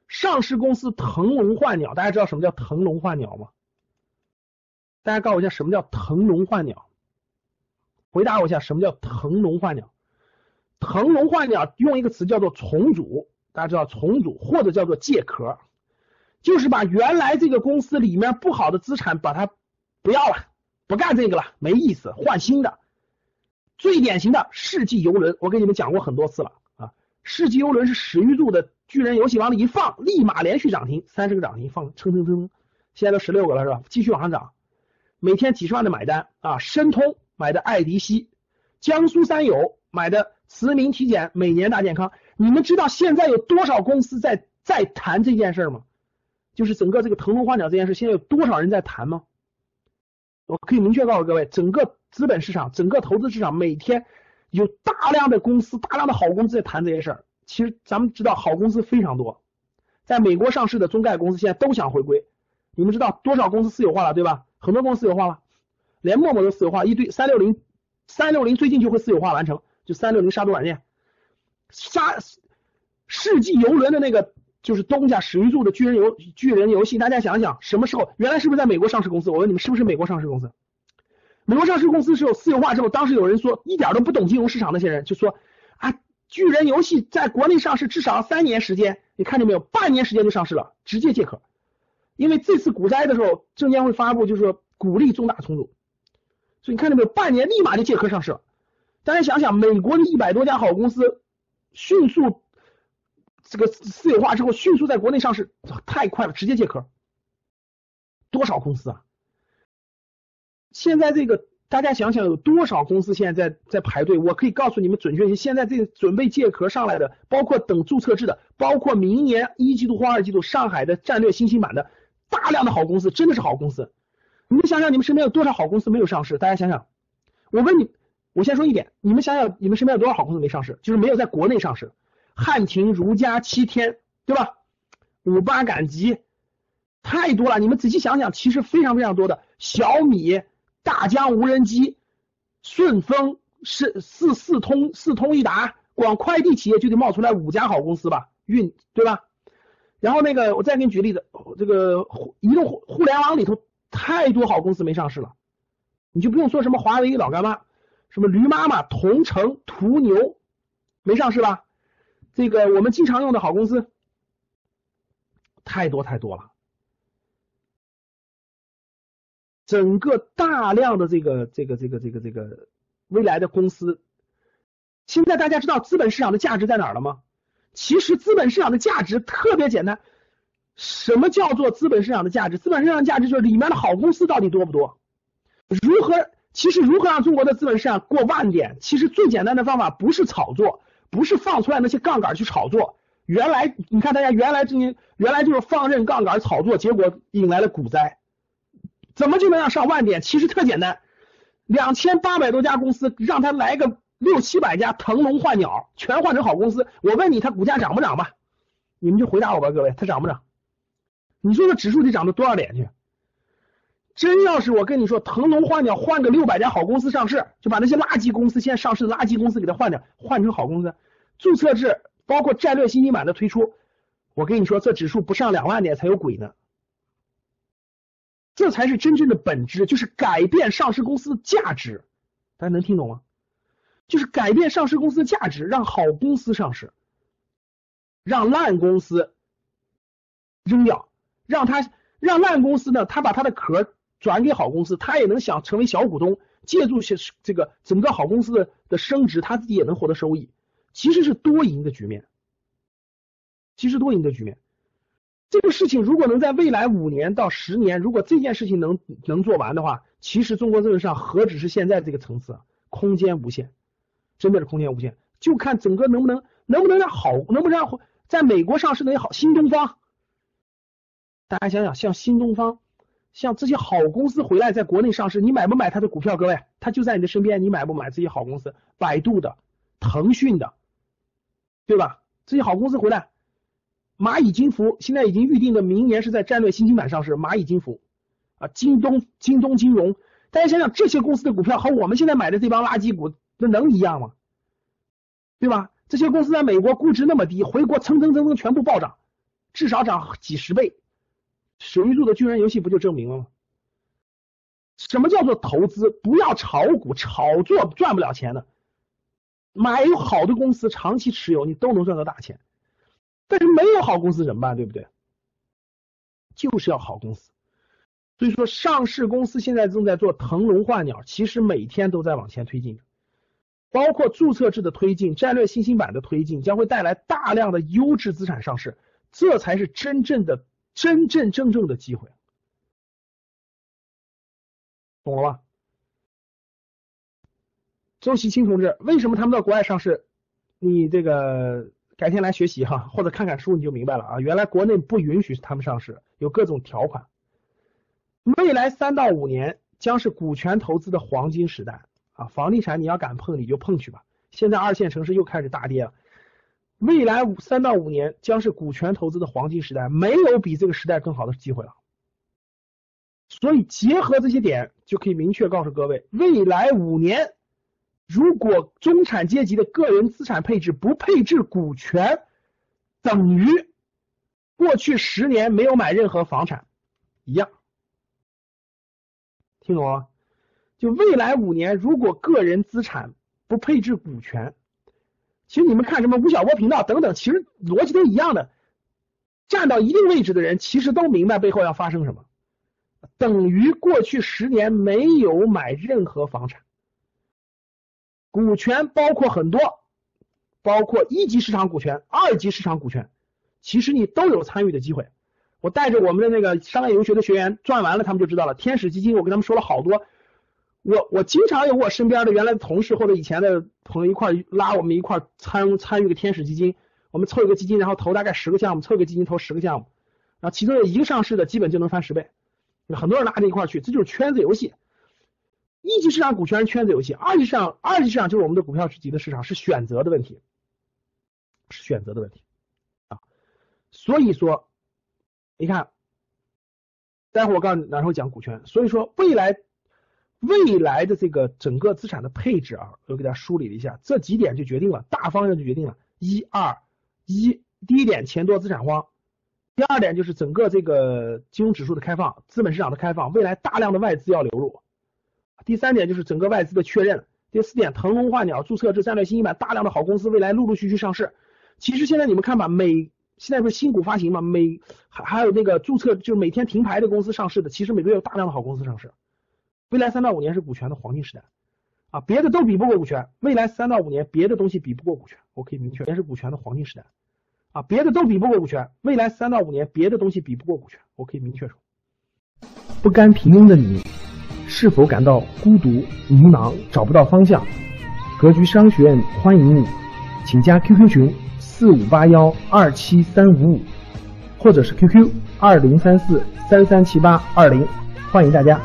Speaker 2: 上市公司腾笼换鸟，大家知道什么叫腾笼换鸟吗？大家告诉我一下什么叫腾笼换鸟？回答我一下什么叫腾笼换鸟？腾笼换鸟用一个词叫做重组，大家知道重组或者叫做借壳，就是把原来这个公司里面不好的资产把它不要了，不干这个了，没意思，换新的。最典型的世纪游轮，我给你们讲过很多次了啊。世纪游轮是史玉柱的巨人游戏往里一放，立马连续涨停，三十个涨停，放蹭蹭蹭，现在都十六个了是吧？继续往上涨，每天几十万的买单啊。申通买的爱迪西，江苏三友买的慈铭体检，每年大健康。你们知道现在有多少公司在在谈这件事吗？就是整个这个腾笼换鸟这件事，现在有多少人在谈吗？我可以明确告诉各位，整个资本市场、整个投资市场，每天有大量的公司、大量的好公司在谈这些事儿。其实咱们知道，好公司非常多，在美国上市的中概公司现在都想回归。你们知道多少公司私有化了，对吧？很多公司私有化了，连陌陌都私有化，一堆。三六零，三六零最近就会私有化完成，就三六零杀毒软件，杀世纪游轮的那个。就是东家史玉柱的巨人游巨人游戏，大家想想，什么时候原来是不是在美国上市公司？我问你们，是不是美国上市公司？美国上市公司是有私有化之后，当时有人说一点都不懂金融市场，那些人就说，巨人游戏在国内上市至少三年时间，你看见没有？半年时间就上市了，直接借壳。因为这次股灾的时候，证监会发布就是说鼓励重大重组，所以你看见没有？半年立马就借壳上市了。大家想想，美国的一百多家好公司迅速。这个私有化之后迅速在国内上市，太快了，直接借壳。多少公司啊？现在这个大家想想，有多少公司现在在在排队？我可以告诉你们准确，现在这个准备借壳上来的，包括等注册制的，包括明年一季度或二季度上海的战略新兴板的大量的好公司，真的是好公司。你们想想，你们身边有多少好公司没有上市？大家想想，我问你，我先说一点，你们想想，你们身边有多少好公司没上市？就是没有在国内上市。汉庭、如家、七天，对吧？五八赶集，太多了。你们仔细想想，其实非常非常多的。小米、大疆无人机、顺丰、是四四通、四通一达，光快递企业就得冒出来五家好公司吧？运，对吧？然后那个，我再给你举例子，这个移动互互联网里头太多好公司没上市了，你就不用说什么华为老干妈，什么驴妈妈、同城、途牛，没上市吧？这个我们经常用的好公司太多太多了，整个大量的这个这个这个这个这个未来的公司，现在大家知道资本市场的价值在哪儿了吗？其实资本市场的价值特别简单，什么叫做资本市场的价值？资本市场的价值就是里面的好公司到底多不多？如何？其实如何让中国的资本市场过万点？其实最简单的方法不是炒作。不是放出来那些杠杆去炒作，原来你看大家原来这些原来就是放任杠杆炒作，结果引来了股灾。怎么就能让上万点？其实特简单，两千八百多家公司，让他来个六七百家腾笼换鸟，全换成好公司。我问你，它股价涨不涨吧？你们就回答我吧，各位，它涨不涨？你说这指数得涨到多少点去？真要是我跟你说腾笼换鸟，换个六百家好公司上市，就把那些垃圾公司现在上市的垃圾公司给它换掉，换成好公司，注册制包括战略新兴板的推出，我跟你说这指数不上两万点才有鬼呢。这才是真正的本质，就是改变上市公司的价值。大家能听懂吗？就是改变上市公司的价值，让好公司上市，让烂公司扔掉，让他让烂公司呢，他把他的壳。转给好公司，他也能想成为小股东，借助些这个整个好公司的的升值，他自己也能获得收益，其实是多赢的局面，其实多赢的局面。这个事情如果能在未来五年到十年，如果这件事情能能做完的话，其实中国资本上何止是现在这个层次，空间无限，真的是空间无限，就看整个能不能能不能让好，能不能让在美国上市的也好，新东方，大家想想，像新东方。像这些好公司回来在国内上市，你买不买它的股票？各位，它就在你的身边，你买不买这些好公司？百度的、腾讯的，对吧？这些好公司回来，蚂蚁金服现在已经预定的明年是在战略新兴板上市。蚂蚁金服啊，京东、京东金融，大家想想，这些公司的股票和我们现在买的这帮垃圾股，那能一样吗？对吧？这些公司在美国估值那么低，回国蹭蹭蹭蹭全部暴涨，至少涨几十倍。史玉柱的巨人游戏不就证明了吗？什么叫做投资？不要炒股，炒作赚不了钱的。买有好的公司，长期持有，你都能赚到大钱。但是没有好公司怎么办？对不对？就是要好公司。所以说，上市公司现在正在做腾笼换鸟，其实每天都在往前推进。包括注册制的推进、战略新兴板的推进，将会带来大量的优质资产上市，这才是真正的、真真正正的机会。懂了吧？周习清同志，为什么他们到国外上市？你这个改天来学习哈，或者看看书你就明白了啊。原来国内不允许他们上市，有各种条款。未来三到五年将是股权投资的黄金时代。啊，房地产你要敢碰你就碰去吧。现在二线城市又开始大跌了，未来五三到五年将是股权投资的黄金时代，没有比这个时代更好的机会了。所以结合这些点，就可以明确告诉各位，未来五年如果中产阶级的个人资产配置不配置股权，等于过去十年没有买任何房产一样，听懂了？就未来五年，如果个人资产不配置股权，其实你们看什么吴晓波频道等等，其实逻辑都一样的。站到一定位置的人，其实都明白背后要发生什么，等于过去十年没有买任何房产，股权包括很多，包括一级市场股权、二级市场股权，其实你都有参与的机会。我带着我们的那个商业游学的学员赚完了，他们就知道了。天使基金，我跟他们说了好多。我我经常有我身边的原来的同事或者以前的朋友一块拉我们一块参参与个天使基金，我们凑一个基金，然后投大概十个项目，凑一个基金投十个项目，然后其中有一个上市的，基本就能翻十倍。很多人拉着一块去，这就是圈子游戏。一级市场股权是圈子游戏，二级市场二级市场就是我们的股票级的市场，是选择的问题，是选择的问题啊。所以说，你看，待会儿我告诉你哪时候讲股权。所以说未来。未来的这个整个资产的配置啊，我给大家梳理了一下，这几点就决定了大方向就决定了。一二一，第一点钱多资产荒，第二点就是整个这个金融指数的开放，资本市场的开放，未来大量的外资要流入。第三点就是整个外资的确认。第四点腾笼换鸟，注册制战略新兴板，大量的好公司未来陆陆续续上市。其实现在你们看吧，每现在不是新股发行嘛，每还还有那个注册就是每天停牌的公司上市的，其实每个月有大量的好公司上市。未来三到五年是股权的黄金时代，啊，别的都比不过股权。未来三到五年，别的东西比不过股权，我可以明确，也是股权的黄金时代，啊，别的都比不过股权。未来三到五年，别的东西比不过股权，我可以明确说。
Speaker 1: 不甘平庸的你，是否感到孤独、迷茫、找不到方向？格局商学院欢迎你，请加 QQ 群四五八幺二七三五五，或者是 QQ 二零三四三三七八二零，欢迎大家。